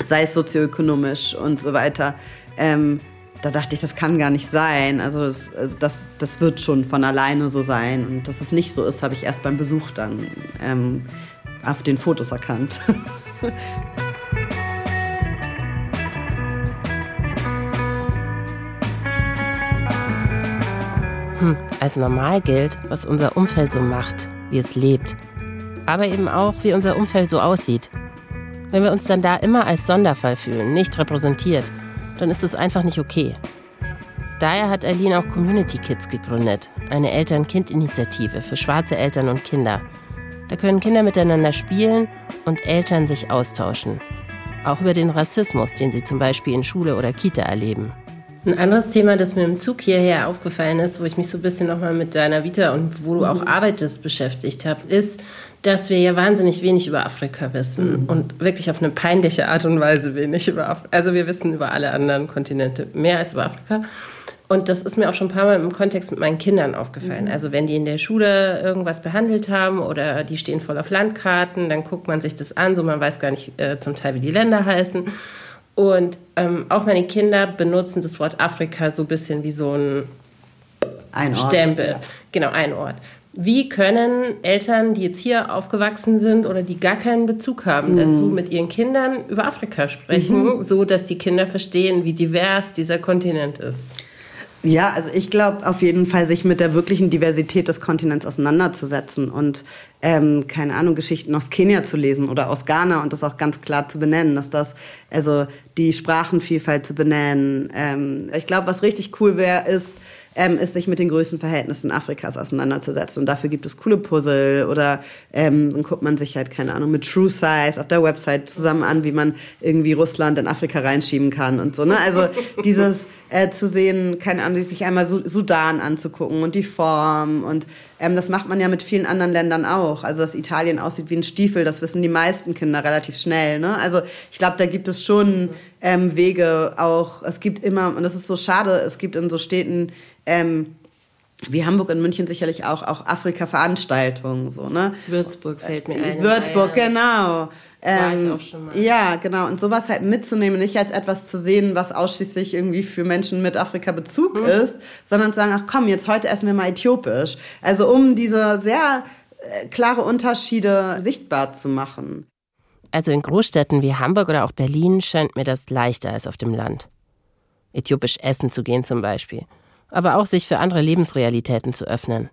sei es sozioökonomisch und so weiter. Ähm, da dachte ich, das kann gar nicht sein. Also das, also das, das wird schon von alleine so sein. Und dass es nicht so ist, habe ich erst beim Besuch dann ähm, auf den Fotos erkannt. hm, als normal gilt, was unser Umfeld so macht, wie es lebt. Aber eben auch, wie unser Umfeld so aussieht. Wenn wir uns dann da immer als Sonderfall fühlen, nicht repräsentiert, dann ist es einfach nicht okay. Daher hat Eileen auch Community Kids gegründet, eine Eltern-Kind-Initiative für schwarze Eltern und Kinder – da können Kinder miteinander spielen und Eltern sich austauschen. Auch über den Rassismus, den sie zum Beispiel in Schule oder Kita erleben. Ein anderes Thema, das mir im Zug hierher aufgefallen ist, wo ich mich so ein bisschen nochmal mit deiner Vita und wo du auch mhm. arbeitest beschäftigt habe, ist, dass wir ja wahnsinnig wenig über Afrika wissen mhm. und wirklich auf eine peinliche Art und Weise wenig über Afrika. Also wir wissen über alle anderen Kontinente mehr als über Afrika. Und das ist mir auch schon ein paar Mal im Kontext mit meinen Kindern aufgefallen. Mhm. Also wenn die in der Schule irgendwas behandelt haben oder die stehen voll auf Landkarten, dann guckt man sich das an, so man weiß gar nicht äh, zum Teil, wie die Länder heißen. Und ähm, auch meine Kinder benutzen das Wort Afrika so ein bisschen wie so ein, ein Stempel. Ja. Genau, ein Ort. Wie können Eltern, die jetzt hier aufgewachsen sind oder die gar keinen Bezug haben mhm. dazu, mit ihren Kindern über Afrika sprechen, mhm. so dass die Kinder verstehen, wie divers dieser Kontinent ist? Ja, also ich glaube auf jeden Fall, sich mit der wirklichen Diversität des Kontinents auseinanderzusetzen und ähm, keine Ahnung, Geschichten aus Kenia zu lesen oder aus Ghana und das auch ganz klar zu benennen, dass das, also die Sprachenvielfalt zu benennen. Ähm, ich glaube, was richtig cool wäre, ist, ähm, ist, sich mit den größten Verhältnissen Afrikas auseinanderzusetzen. Und dafür gibt es coole Puzzle oder ähm, dann guckt man sich halt, keine Ahnung, mit True Size auf der Website zusammen an, wie man irgendwie Russland in Afrika reinschieben kann und so. Ne? Also dieses äh, zu sehen, keine Ahnung, sich einmal Sudan anzugucken und die Form und ähm, das macht man ja mit vielen anderen Ländern auch. Also dass Italien aussieht wie ein Stiefel, das wissen die meisten Kinder relativ schnell. Ne? Also ich glaube, da gibt es schon ähm, Wege auch. Es gibt immer, und das ist so schade, es gibt in so Städten ähm, wie Hamburg und München sicherlich auch, auch Afrika-Veranstaltungen. So, ne? Würzburg fällt mir ein. Würzburg, genau. Ähm, ja, genau. Und sowas halt mitzunehmen, nicht als etwas zu sehen, was ausschließlich irgendwie für Menschen mit Afrika-Bezug hm. ist, sondern zu sagen, ach komm, jetzt heute essen wir mal äthiopisch. Also um diese sehr äh, klare Unterschiede sichtbar zu machen. Also in Großstädten wie Hamburg oder auch Berlin scheint mir das leichter als auf dem Land. Äthiopisch essen zu gehen zum Beispiel. Aber auch sich für andere Lebensrealitäten zu öffnen.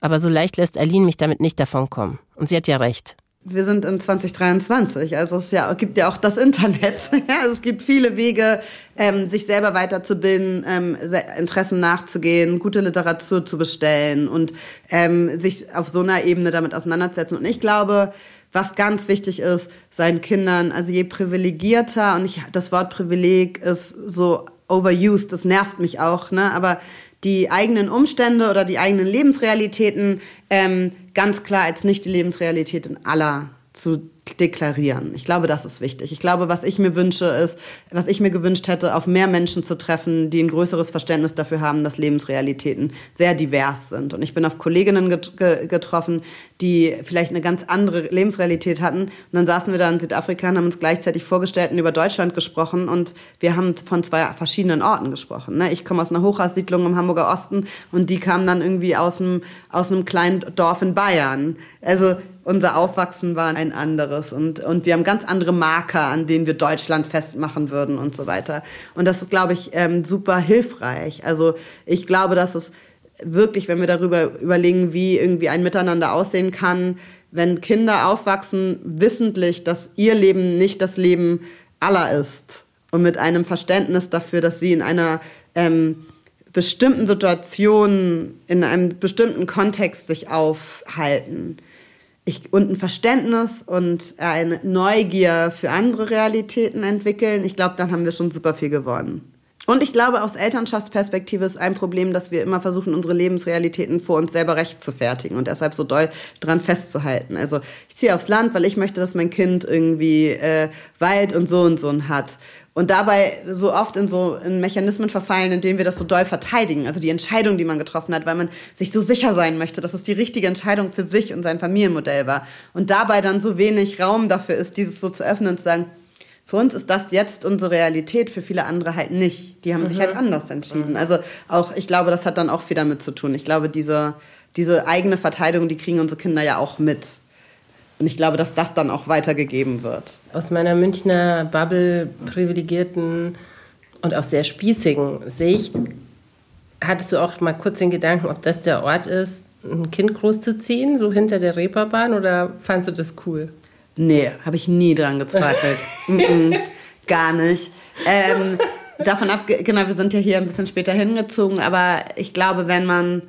Aber so leicht lässt Aline mich damit nicht davonkommen. Und sie hat ja recht. Wir sind in 2023, also es ja, gibt ja auch das Internet. Ja, also es gibt viele Wege, ähm, sich selber weiterzubilden, ähm, Interessen nachzugehen, gute Literatur zu bestellen und ähm, sich auf so einer Ebene damit auseinanderzusetzen. Und ich glaube, was ganz wichtig ist, seinen Kindern, also je privilegierter, und ich, das Wort Privileg ist so overused, das nervt mich auch, ne? aber die eigenen Umstände oder die eigenen Lebensrealitäten ähm, ganz klar als nicht die Lebensrealität in aller zu deklarieren. Ich glaube, das ist wichtig. Ich glaube, was ich mir wünsche, ist, was ich mir gewünscht hätte, auf mehr Menschen zu treffen, die ein größeres Verständnis dafür haben, dass Lebensrealitäten sehr divers sind. Und ich bin auf Kolleginnen get getroffen, die vielleicht eine ganz andere Lebensrealität hatten. Und dann saßen wir da in Südafrika und haben uns gleichzeitig vorgestellt und über Deutschland gesprochen. Und wir haben von zwei verschiedenen Orten gesprochen. Ne? Ich komme aus einer Hochhaussiedlung im Hamburger Osten und die kamen dann irgendwie aus einem, aus einem kleinen Dorf in Bayern. Also unser Aufwachsen war ein anderes und, und wir haben ganz andere Marker, an denen wir Deutschland festmachen würden und so weiter. Und das ist, glaube ich, ähm, super hilfreich. Also ich glaube, dass es wirklich, wenn wir darüber überlegen, wie irgendwie ein Miteinander aussehen kann, wenn Kinder aufwachsen, wissentlich, dass ihr Leben nicht das Leben aller ist und mit einem Verständnis dafür, dass sie in einer ähm, bestimmten Situation, in einem bestimmten Kontext sich aufhalten ich, und ein Verständnis und eine Neugier für andere Realitäten entwickeln, ich glaube, dann haben wir schon super viel gewonnen. Und ich glaube, aus Elternschaftsperspektive ist ein Problem, dass wir immer versuchen, unsere Lebensrealitäten vor uns selber recht zu fertigen und deshalb so doll dran festzuhalten. Also ich ziehe aufs Land, weil ich möchte, dass mein Kind irgendwie äh, Wald und so und so hat. Und dabei so oft in so in Mechanismen verfallen, in denen wir das so doll verteidigen. Also die Entscheidung, die man getroffen hat, weil man sich so sicher sein möchte, dass es die richtige Entscheidung für sich und sein Familienmodell war. Und dabei dann so wenig Raum dafür ist, dieses so zu öffnen und zu sagen, für uns ist das jetzt unsere Realität, für viele andere halt nicht. Die haben mhm. sich halt anders entschieden. Also auch, ich glaube, das hat dann auch viel damit zu tun. Ich glaube, diese, diese eigene Verteidigung, die kriegen unsere Kinder ja auch mit. Und ich glaube, dass das dann auch weitergegeben wird. Aus meiner Münchner Bubble privilegierten und auch sehr spießigen Sicht, hattest du auch mal kurz den Gedanken, ob das der Ort ist, ein Kind großzuziehen, so hinter der Reeperbahn, oder fandst du das cool? Nee, habe ich nie dran gezweifelt. mm -mm, gar nicht. Ähm, davon ab, genau, wir sind ja hier ein bisschen später hingezogen, aber ich glaube, wenn man,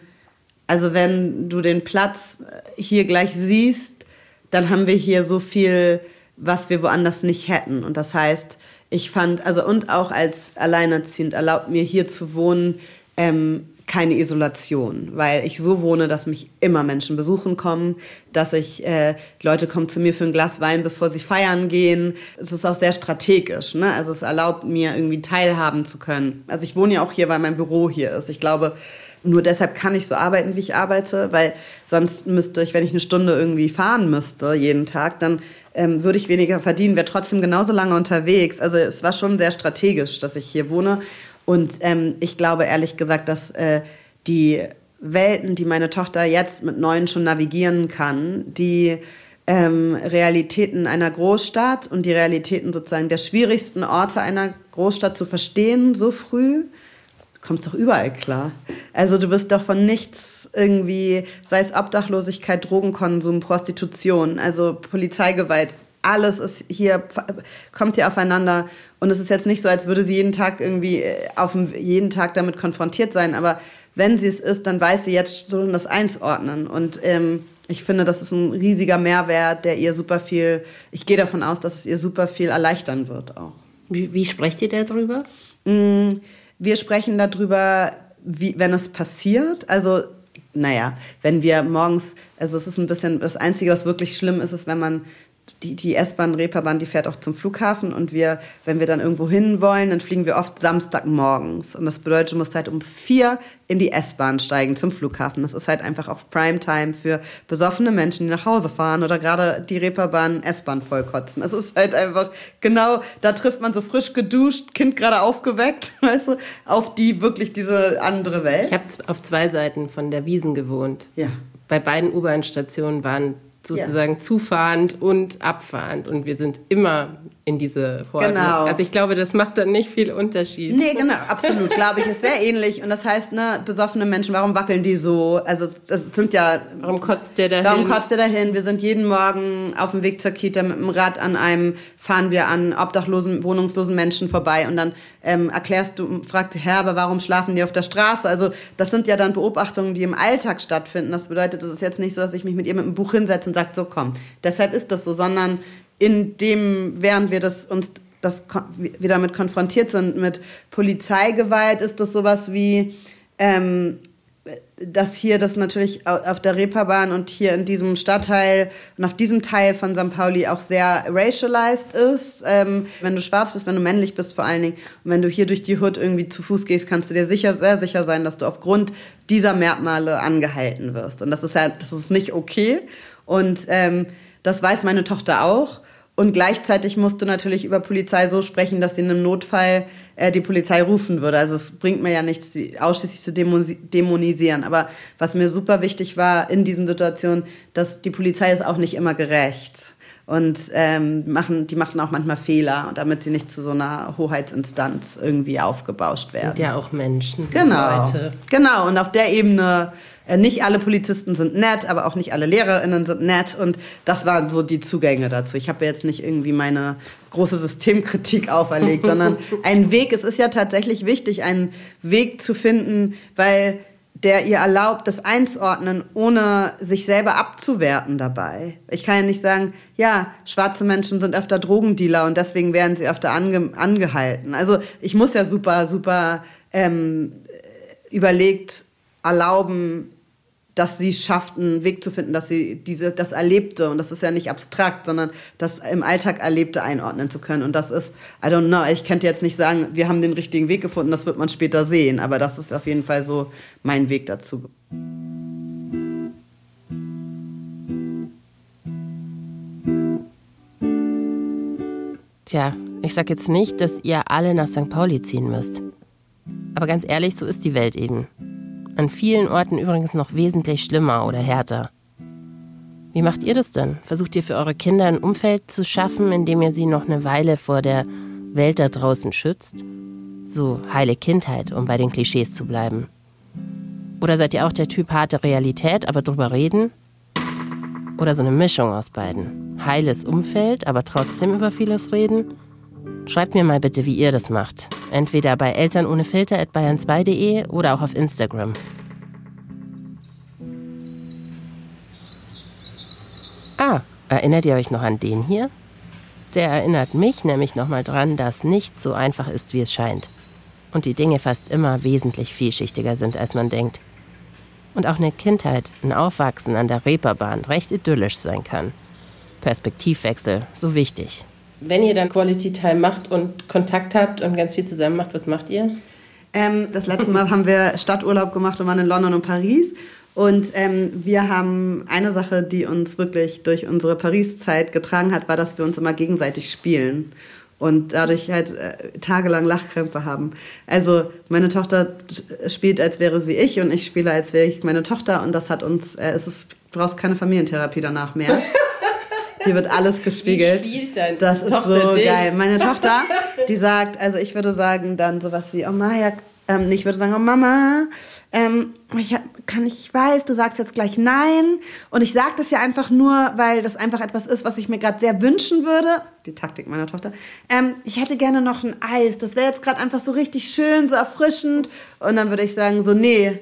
also wenn du den Platz hier gleich siehst, dann haben wir hier so viel, was wir woanders nicht hätten. Und das heißt, ich fand, also und auch als Alleinerziehend erlaubt mir hier zu wohnen, ähm, keine Isolation, weil ich so wohne, dass mich immer Menschen besuchen kommen, dass ich äh, Leute kommen zu mir für ein Glas Wein, bevor sie feiern gehen. Es ist auch sehr strategisch, ne? Also es erlaubt mir irgendwie teilhaben zu können. Also ich wohne ja auch hier, weil mein Büro hier ist. Ich glaube, nur deshalb kann ich so arbeiten, wie ich arbeite, weil sonst müsste ich, wenn ich eine Stunde irgendwie fahren müsste, jeden Tag, dann ähm, würde ich weniger verdienen, wäre trotzdem genauso lange unterwegs. Also es war schon sehr strategisch, dass ich hier wohne. Und ähm, ich glaube ehrlich gesagt, dass äh, die Welten, die meine Tochter jetzt mit neun schon navigieren kann, die ähm, Realitäten einer Großstadt und die Realitäten sozusagen der schwierigsten Orte einer Großstadt zu verstehen so früh, kommst doch überall klar. Also du bist doch von nichts irgendwie, sei es Obdachlosigkeit, Drogenkonsum, Prostitution, also Polizeigewalt, alles ist hier, kommt hier aufeinander. Und es ist jetzt nicht so, als würde sie jeden Tag irgendwie äh, auf dem, jeden Tag damit konfrontiert sein. Aber wenn sie es ist, dann weiß sie jetzt schon das einzuordnen. Und ähm, ich finde, das ist ein riesiger Mehrwert, der ihr super viel, ich gehe davon aus, dass es ihr super viel erleichtern wird auch. Wie, wie sprecht ihr darüber? Mm, wir sprechen darüber, wie, wenn es passiert. Also, naja, wenn wir morgens, also es ist ein bisschen, das Einzige, was wirklich schlimm ist, ist, wenn man die, die S-Bahn, Reeperbahn, die fährt auch zum Flughafen und wir, wenn wir dann irgendwo hin wollen, dann fliegen wir oft Samstagmorgens. Und das bedeutet, du musst halt um vier in die S-Bahn steigen zum Flughafen. Das ist halt einfach auf Primetime für besoffene Menschen, die nach Hause fahren oder gerade die Reeperbahn S-Bahn vollkotzen. Es ist halt einfach genau, da trifft man so frisch geduscht, Kind gerade aufgeweckt, weißt du, auf die wirklich diese andere Welt. Ich habe auf zwei Seiten von der Wiesen gewohnt. Ja. Bei beiden U-Bahn-Stationen waren sozusagen ja. zufahrend und abfahrend. Und wir sind immer in diese Horden. Genau. Also ich glaube, das macht dann nicht viel Unterschied. Nee, genau, absolut. glaube ich, ist sehr ähnlich. Und das heißt, ne, besoffene Menschen, warum wackeln die so? Also das sind ja... Warum kotzt der dahin? Warum kotzt der dahin? Wir sind jeden Morgen auf dem Weg zur Kita mit dem Rad an einem, fahren wir an obdachlosen, wohnungslosen Menschen vorbei und dann ähm, erklärst du, fragt Herr, aber warum schlafen die auf der Straße? Also das sind ja dann Beobachtungen, die im Alltag stattfinden. Das bedeutet, es ist jetzt nicht so, dass ich mich mit ihr mit einem Buch hinsetze und sagt, so komm, deshalb ist das so, sondern in dem, während wir das uns das wir damit konfrontiert sind mit Polizeigewalt, ist das sowas wie ähm, dass hier das natürlich auf der Reeperbahn und hier in diesem Stadtteil und auf diesem Teil von St. Pauli auch sehr racialized ist. Ähm, wenn du schwarz bist, wenn du männlich bist vor allen Dingen und wenn du hier durch die Hood irgendwie zu Fuß gehst, kannst du dir sicher, sehr sicher sein, dass du aufgrund dieser Merkmale angehalten wirst. Und das ist ja, das ist nicht okay. Und ähm, das weiß meine Tochter auch. Und gleichzeitig musst du natürlich über Polizei so sprechen, dass sie in einem Notfall äh, die Polizei rufen würde. Also es bringt mir ja nichts, sie ausschließlich zu dämonisieren. Aber was mir super wichtig war in diesen Situationen, dass die Polizei ist auch nicht immer gerecht. Und ähm, machen, die machen auch manchmal Fehler, damit sie nicht zu so einer Hoheitsinstanz irgendwie aufgebauscht werden. Sind ja auch Menschen. Genau. Leute. Genau. Und auf der Ebene äh, nicht alle Polizisten sind nett, aber auch nicht alle LehrerInnen sind nett. Und das waren so die Zugänge dazu. Ich habe jetzt nicht irgendwie meine große Systemkritik auferlegt, sondern ein Weg. Es ist ja tatsächlich wichtig, einen Weg zu finden, weil der ihr erlaubt, das einzuordnen, ohne sich selber abzuwerten dabei. Ich kann ja nicht sagen, ja, schwarze Menschen sind öfter Drogendealer und deswegen werden sie öfter ange angehalten. Also ich muss ja super, super ähm, überlegt erlauben, dass sie schafft, einen Weg zu finden, dass sie diese, das Erlebte, und das ist ja nicht abstrakt, sondern das im Alltag Erlebte einordnen zu können. Und das ist, I don't know, ich könnte jetzt nicht sagen, wir haben den richtigen Weg gefunden, das wird man später sehen, aber das ist auf jeden Fall so mein Weg dazu. Tja, ich sag jetzt nicht, dass ihr alle nach St. Pauli ziehen müsst. Aber ganz ehrlich, so ist die Welt eben. An vielen Orten übrigens noch wesentlich schlimmer oder härter. Wie macht ihr das denn? Versucht ihr für eure Kinder ein Umfeld zu schaffen, in dem ihr sie noch eine Weile vor der Welt da draußen schützt? So heile Kindheit, um bei den Klischees zu bleiben. Oder seid ihr auch der Typ harte Realität, aber drüber reden? Oder so eine Mischung aus beiden? Heiles Umfeld, aber trotzdem über vieles reden? Schreibt mir mal bitte, wie ihr das macht. Entweder bei Eltern ohne Filter at bayern2.de oder auch auf Instagram. Ah, erinnert ihr euch noch an den hier? Der erinnert mich nämlich nochmal dran, dass nichts so einfach ist, wie es scheint. Und die Dinge fast immer wesentlich vielschichtiger sind, als man denkt. Und auch eine Kindheit, ein Aufwachsen an der Reeperbahn recht idyllisch sein kann. Perspektivwechsel, so wichtig. Wenn ihr dann Quality Time macht und Kontakt habt und ganz viel zusammen macht, was macht ihr? Ähm, das letzte Mal haben wir Stadturlaub gemacht und waren in London und Paris. Und ähm, wir haben eine Sache, die uns wirklich durch unsere Paris-Zeit getragen hat, war, dass wir uns immer gegenseitig spielen und dadurch halt äh, tagelang Lachkrämpfe haben. Also meine Tochter spielt, als wäre sie ich und ich spiele, als wäre ich meine Tochter und das hat uns, äh, es ist, du brauchst keine Familientherapie danach mehr. Hier wird alles gespiegelt. das ist Tochter so dich? geil. Meine Tochter, die sagt, also ich würde sagen dann sowas wie, oh Maja, ähm, ich würde sagen, oh Mama, ähm, ich kann ich weiß, du sagst jetzt gleich nein und ich sage das ja einfach nur, weil das einfach etwas ist, was ich mir gerade sehr wünschen würde. Die Taktik meiner Tochter. Ähm, ich hätte gerne noch ein Eis. Das wäre jetzt gerade einfach so richtig schön, so erfrischend. Und dann würde ich sagen so nee,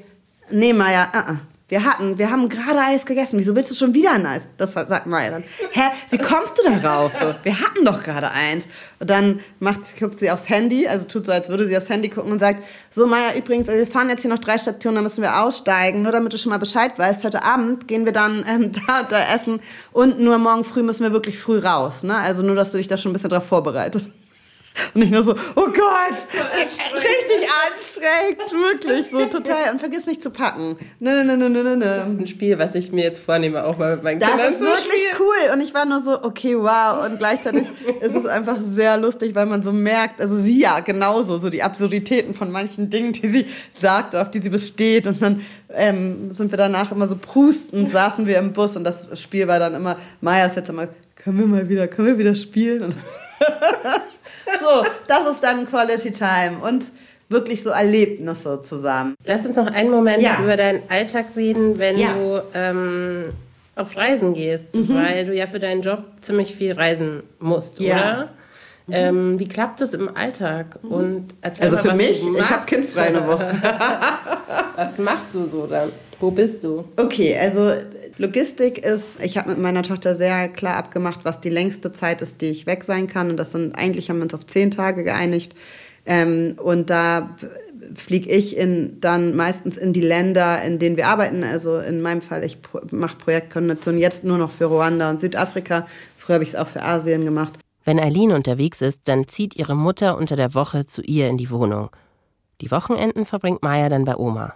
nee Maja, uh -uh. Wir hatten, wir haben gerade Eis gegessen. Wieso willst du schon wieder ein Eis? Das sagt Maya dann. Hä, wie kommst du darauf? So, wir hatten doch gerade eins. Und dann macht, guckt sie aufs Handy, also tut so, als würde sie aufs Handy gucken und sagt, so Maya, übrigens, wir fahren jetzt hier noch drei Stationen, dann müssen wir aussteigen. Nur damit du schon mal Bescheid weißt, heute Abend gehen wir dann ähm, da, da essen und nur morgen früh müssen wir wirklich früh raus. Ne? Also nur, dass du dich da schon ein bisschen drauf vorbereitest. Und ich nur so, oh Gott, richtig anstrengend, wirklich, so total. Und vergiss nicht zu packen. Nö, nö, nö, nö, nö. Das ist ein Spiel, was ich mir jetzt vornehme, auch mal mit meinen das Kindern Das ist wirklich cool. Und ich war nur so, okay, wow. Und gleichzeitig ist es einfach sehr lustig, weil man so merkt, also sie ja genauso, so die Absurditäten von manchen Dingen, die sie sagt, auf die sie besteht. Und dann ähm, sind wir danach immer so prustend, saßen wir im Bus und das Spiel war dann immer, Maya ist jetzt immer, können wir mal wieder, können wir wieder spielen? Und so, das ist dann Quality Time und wirklich so Erlebnisse zusammen. Lass uns noch einen Moment ja. über deinen Alltag reden, wenn ja. du ähm, auf Reisen gehst, mhm. weil du ja für deinen Job ziemlich viel reisen musst, ja. oder? Mhm. Ähm, wie klappt das im Alltag? Mhm. Und also mal, für mich, ich habe kindfrei eine Woche. was machst du so dann? Wo bist du? Okay, also Logistik ist, ich habe mit meiner Tochter sehr klar abgemacht, was die längste Zeit ist, die ich weg sein kann. Und das sind, eigentlich haben wir uns auf zehn Tage geeinigt. Ähm, und da fliege ich in, dann meistens in die Länder, in denen wir arbeiten. Also in meinem Fall, ich mache Projektkoordination jetzt nur noch für Ruanda und Südafrika. Früher habe ich es auch für Asien gemacht. Wenn Eileen unterwegs ist, dann zieht ihre Mutter unter der Woche zu ihr in die Wohnung. Die Wochenenden verbringt Maya dann bei Oma.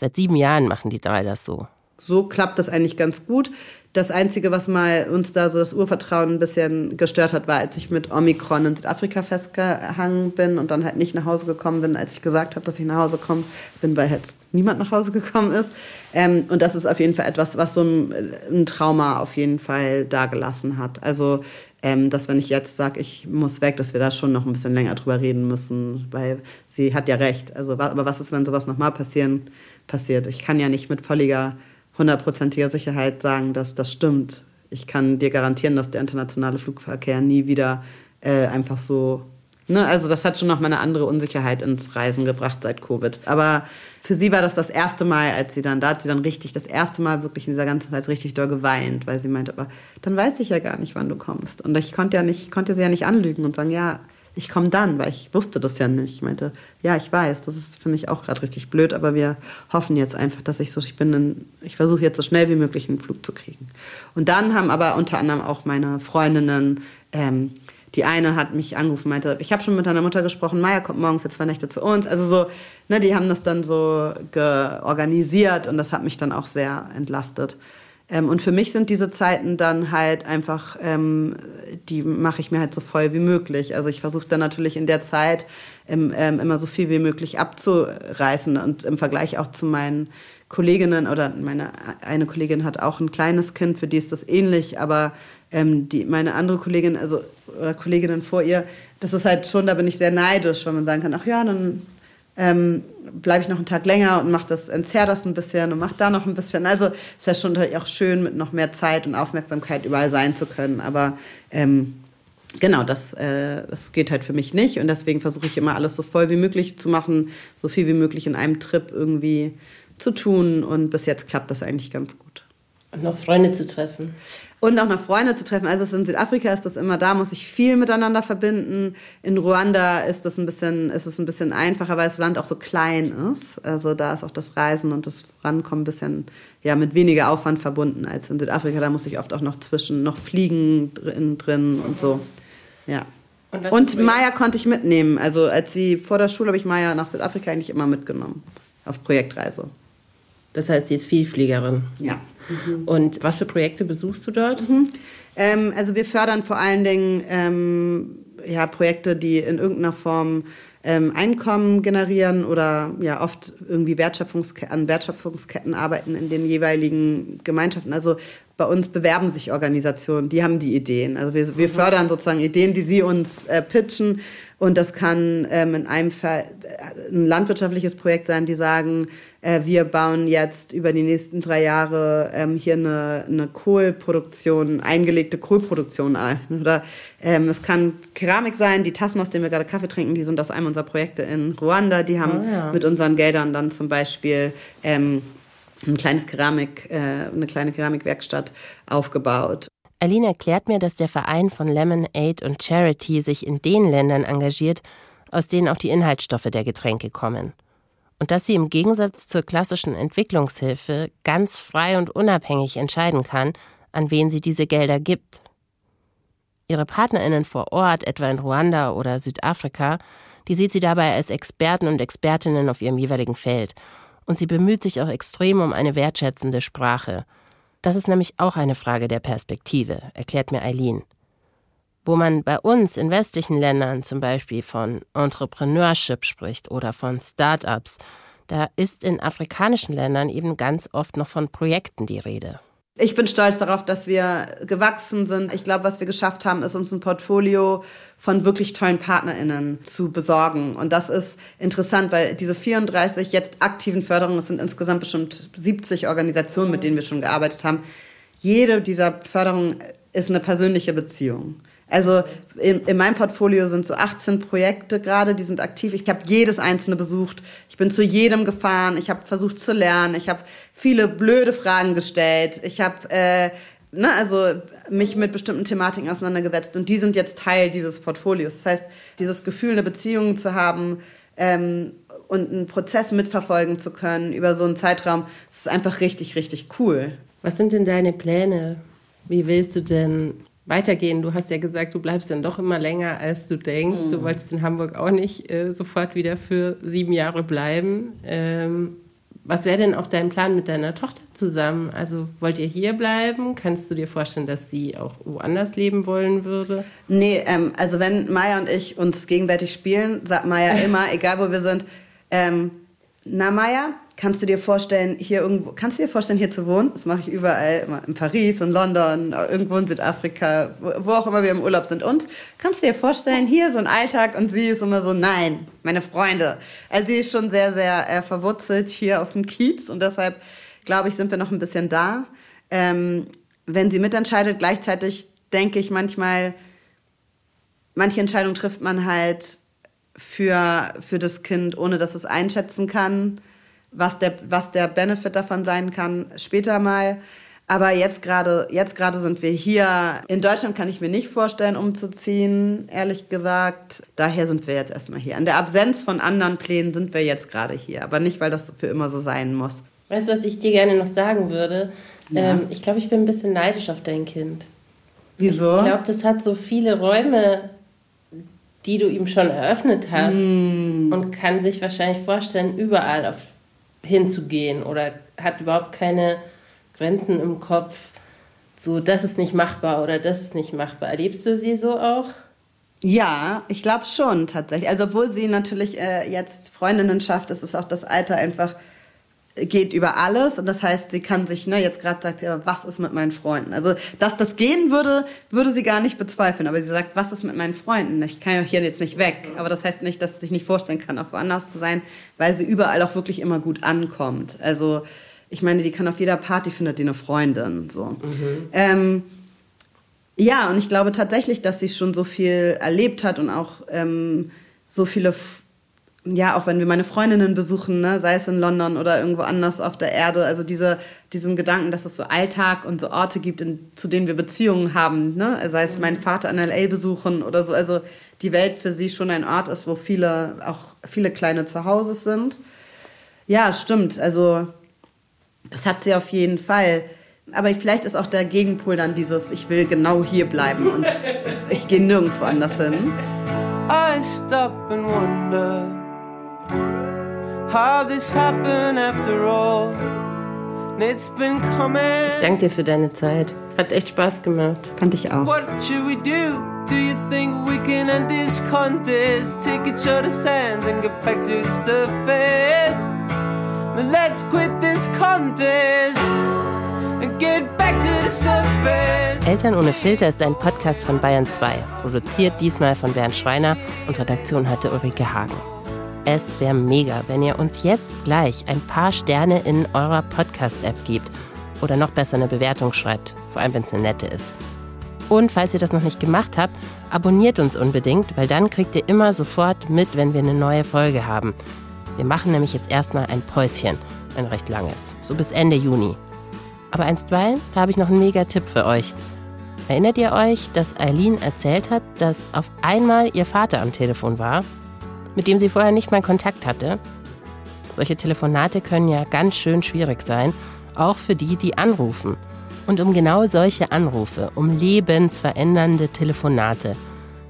Seit sieben Jahren machen die drei das so so klappt das eigentlich ganz gut. Das Einzige, was mal uns da so das Urvertrauen ein bisschen gestört hat, war, als ich mit Omikron in Südafrika festgehangen bin und dann halt nicht nach Hause gekommen bin, als ich gesagt habe, dass ich nach Hause kommen bin, weil halt niemand nach Hause gekommen ist. Ähm, und das ist auf jeden Fall etwas, was so ein, ein Trauma auf jeden Fall dagelassen hat. Also, ähm, dass wenn ich jetzt sage, ich muss weg, dass wir da schon noch ein bisschen länger drüber reden müssen, weil sie hat ja recht. Also, aber was ist, wenn sowas nochmal passieren, passiert? Ich kann ja nicht mit völliger hundertprozentiger Sicherheit sagen, dass das stimmt. Ich kann dir garantieren, dass der internationale Flugverkehr nie wieder äh, einfach so. Ne? Also das hat schon noch mal eine andere Unsicherheit ins Reisen gebracht seit Covid. Aber für sie war das das erste Mal, als sie dann, da hat sie dann richtig, das erste Mal wirklich in dieser ganzen Zeit richtig doll geweint, weil sie meinte, aber dann weiß ich ja gar nicht, wann du kommst. Und ich konnte ja nicht, konnte sie ja nicht anlügen und sagen, ja, ich komme dann, weil ich wusste das ja nicht. Ich meinte, ja, ich weiß, das ist für mich auch gerade richtig blöd, aber wir hoffen jetzt einfach, dass ich so, ich bin, in, ich versuche jetzt so schnell wie möglich einen Flug zu kriegen. Und dann haben aber unter anderem auch meine Freundinnen, ähm, die eine hat mich angerufen, meinte, ich habe schon mit deiner Mutter gesprochen, Maya kommt morgen für zwei Nächte zu uns. Also so, ne, die haben das dann so organisiert und das hat mich dann auch sehr entlastet. Ähm, und für mich sind diese Zeiten dann halt einfach, ähm, die mache ich mir halt so voll wie möglich. Also ich versuche dann natürlich in der Zeit ähm, ähm, immer so viel wie möglich abzureißen und im Vergleich auch zu meinen Kolleginnen oder meine eine Kollegin hat auch ein kleines Kind, für die ist das ähnlich, aber ähm, die, meine andere Kollegin, also oder Kolleginnen vor ihr, das ist halt schon, da bin ich sehr neidisch, weil man sagen kann, ach ja, dann ähm, bleibe ich noch einen Tag länger und mache das, entzerr das ein bisschen und mache da noch ein bisschen. Also ist ja schon auch schön, mit noch mehr Zeit und Aufmerksamkeit überall sein zu können. Aber ähm, genau, das, äh, das geht halt für mich nicht und deswegen versuche ich immer alles so voll wie möglich zu machen, so viel wie möglich in einem Trip irgendwie zu tun und bis jetzt klappt das eigentlich ganz gut. Und noch Freunde zu treffen. Und auch noch Freunde zu treffen. Also in Südafrika ist das immer, da muss ich viel miteinander verbinden. In Ruanda ist das ein bisschen, ist es ein bisschen einfacher, weil das Land auch so klein ist. Also da ist auch das Reisen und das Rankommen ein bisschen ja, mit weniger Aufwand verbunden als in Südafrika. Da muss ich oft auch noch zwischen, noch fliegen drin, drin und so. Ja. Und, und Maya konnte ich mitnehmen. Also als sie vor der Schule habe ich Maya nach Südafrika eigentlich immer mitgenommen. Auf Projektreise. Das heißt, sie ist Vielfliegerin. Ja. Mhm. Und was für Projekte besuchst du dort? Mhm. Ähm, also wir fördern vor allen Dingen ähm, ja, Projekte, die in irgendeiner Form ähm, Einkommen generieren oder ja oft irgendwie Wertschöpfungske an Wertschöpfungsketten arbeiten in den jeweiligen Gemeinschaften. Also bei uns bewerben sich Organisationen, die haben die Ideen. Also wir, wir fördern sozusagen Ideen, die sie uns äh, pitchen. Und das kann ähm, in einem Fall äh, ein landwirtschaftliches Projekt sein, die sagen, äh, wir bauen jetzt über die nächsten drei Jahre ähm, hier eine, eine Kohlproduktion, eingelegte Kohlproduktion ein. Oder ähm, es kann Keramik sein, die Tassen, aus denen wir gerade Kaffee trinken, die sind aus einem unserer Projekte in Ruanda. Die haben oh ja. mit unseren Geldern dann zum Beispiel ähm, ein kleines Keramik, äh, eine kleine Keramikwerkstatt aufgebaut. Aline erklärt mir, dass der Verein von Lemon Aid und Charity sich in den Ländern engagiert, aus denen auch die Inhaltsstoffe der Getränke kommen. Und dass sie im Gegensatz zur klassischen Entwicklungshilfe ganz frei und unabhängig entscheiden kann, an wen sie diese Gelder gibt. Ihre Partnerinnen vor Ort, etwa in Ruanda oder Südafrika, die sieht sie dabei als Experten und Expertinnen auf ihrem jeweiligen Feld. Und sie bemüht sich auch extrem um eine wertschätzende Sprache. Das ist nämlich auch eine Frage der Perspektive, erklärt mir Eileen. Wo man bei uns in westlichen Ländern zum Beispiel von Entrepreneurship spricht oder von Start-ups, da ist in afrikanischen Ländern eben ganz oft noch von Projekten die Rede. Ich bin stolz darauf, dass wir gewachsen sind. Ich glaube, was wir geschafft haben, ist uns ein Portfolio von wirklich tollen PartnerInnen zu besorgen. Und das ist interessant, weil diese 34 jetzt aktiven Förderungen, es sind insgesamt bestimmt 70 Organisationen, mit denen wir schon gearbeitet haben. Jede dieser Förderungen ist eine persönliche Beziehung. Also in, in, meinem Portfolio sind so 18 Projekte gerade, die sind aktiv. Ich habe jedes einzelne besucht. Ich bin zu jedem gefahren. Ich habe versucht zu lernen. Ich habe viele blöde Fragen gestellt. Ich habe äh, ne, also mich mit bestimmten Thematiken auseinandergesetzt und die sind jetzt Teil dieses Portfolios. Das heißt, dieses Gefühl, eine Beziehung zu haben ähm, und einen Prozess mitverfolgen zu können über so einen Zeitraum, das ist einfach richtig, richtig cool. Was sind denn deine Pläne? Wie willst du denn weitergehen? Du hast ja gesagt, du bleibst dann doch immer länger, als du denkst. Mhm. Du wolltest in Hamburg auch nicht äh, sofort wieder für sieben Jahre bleiben. Ähm, was wäre denn auch dein Plan mit deiner Tochter zusammen? Also wollt ihr hier bleiben? Kannst du dir vorstellen, dass sie auch woanders leben wollen würde? Nee, ähm, also wenn Maya und ich uns gegenseitig spielen, sagt Maya immer, egal wo wir sind, ähm, na Maya, kannst du dir vorstellen, hier irgendwo, kannst du dir vorstellen, hier zu wohnen? Das mache ich überall, immer in Paris, in London, irgendwo in Südafrika, wo auch immer wir im Urlaub sind. Und kannst du dir vorstellen, hier so ein Alltag und sie ist immer so, nein, meine Freunde. Also sie ist schon sehr, sehr äh, verwurzelt hier auf dem Kiez und deshalb, glaube ich, sind wir noch ein bisschen da. Ähm, wenn sie mitentscheidet, gleichzeitig denke ich manchmal, manche Entscheidungen trifft man halt für, für das Kind, ohne dass es einschätzen kann was der, was der Benefit davon sein kann, später mal. Aber jetzt gerade, jetzt gerade sind wir hier. In Deutschland kann ich mir nicht vorstellen, umzuziehen, ehrlich gesagt. Daher sind wir jetzt erstmal hier. An der Absenz von anderen Plänen sind wir jetzt gerade hier. Aber nicht, weil das für immer so sein muss. Weißt du, was ich dir gerne noch sagen würde? Ja. Ähm, ich glaube, ich bin ein bisschen neidisch auf dein Kind. Wieso? Ich glaube, das hat so viele Räume, die du ihm schon eröffnet hast mm. und kann sich wahrscheinlich vorstellen, überall auf hinzugehen oder hat überhaupt keine Grenzen im Kopf, so das ist nicht machbar oder das ist nicht machbar. Erlebst du sie so auch? Ja, ich glaube schon tatsächlich. Also obwohl sie natürlich äh, jetzt Freundinnen schafft, ist es auch das Alter einfach geht über alles und das heißt, sie kann sich, ne, jetzt gerade sagt sie, aber was ist mit meinen Freunden? Also, dass das gehen würde, würde sie gar nicht bezweifeln, aber sie sagt, was ist mit meinen Freunden? Ich kann ja hier jetzt nicht weg, aber das heißt nicht, dass sie sich nicht vorstellen kann, auch woanders zu sein, weil sie überall auch wirklich immer gut ankommt. Also, ich meine, die kann auf jeder Party findet die eine Freundin, so. Mhm. Ähm, ja, und ich glaube tatsächlich, dass sie schon so viel erlebt hat und auch ähm, so viele ja, auch wenn wir meine Freundinnen besuchen, ne, sei es in London oder irgendwo anders auf der Erde, also diese, diesen Gedanken, dass es so Alltag und so Orte gibt, in, zu denen wir Beziehungen haben, ne, sei es meinen Vater in L.A. besuchen oder so, also die Welt für sie schon ein Ort ist, wo viele, auch viele kleine Zuhause sind. Ja, stimmt, also das hat sie auf jeden Fall. Aber vielleicht ist auch der Gegenpol dann dieses, ich will genau hier bleiben und ich gehe nirgendwo anders hin. I stop and wonder how this happened after all. It's been coming. Ich danke dir für deine Zeit. Hat echt Spaß gemacht. Fand ich auch. What should we do? Do you think we can end this contest? Take each other's hands and get back to the surface. Then let's quit this contest. And get back to the surface. Eltern ohne Filter ist ein Podcast von Bayern 2. Produziert diesmal von Bernd Schreiner und Redaktion hatte Ulrike Hagen. Es wäre mega, wenn ihr uns jetzt gleich ein paar Sterne in eurer Podcast-App gebt oder noch besser eine Bewertung schreibt, vor allem wenn es eine nette ist. Und falls ihr das noch nicht gemacht habt, abonniert uns unbedingt, weil dann kriegt ihr immer sofort mit, wenn wir eine neue Folge haben. Wir machen nämlich jetzt erstmal ein Päuschen, ein recht langes, so bis Ende Juni. Aber einstweilen habe ich noch einen mega Tipp für euch. Erinnert ihr euch, dass Eileen erzählt hat, dass auf einmal ihr Vater am Telefon war mit dem sie vorher nicht mal Kontakt hatte. Solche Telefonate können ja ganz schön schwierig sein, auch für die, die anrufen. Und um genau solche Anrufe, um lebensverändernde Telefonate,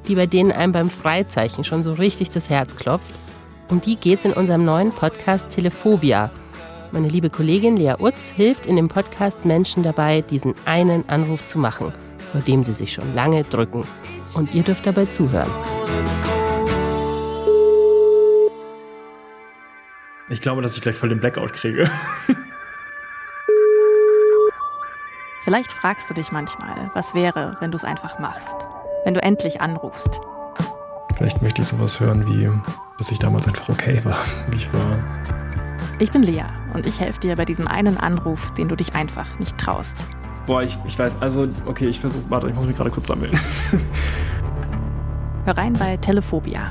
die bei denen einem beim Freizeichen schon so richtig das Herz klopft, um die geht es in unserem neuen Podcast Telephobia. Meine liebe Kollegin Lea Utz hilft in dem Podcast Menschen dabei, diesen einen Anruf zu machen, vor dem sie sich schon lange drücken. Und ihr dürft dabei zuhören. Ich glaube, dass ich gleich voll den Blackout kriege. Vielleicht fragst du dich manchmal, was wäre, wenn du es einfach machst, wenn du endlich anrufst. Vielleicht möchte ich sowas hören wie, dass ich damals einfach okay war, wie ich war. Ich bin Lea und ich helfe dir bei diesem einen Anruf, den du dich einfach nicht traust. Boah, ich, ich weiß, also, okay, ich versuche, warte, ich muss mich gerade kurz sammeln. Hör rein bei Telephobia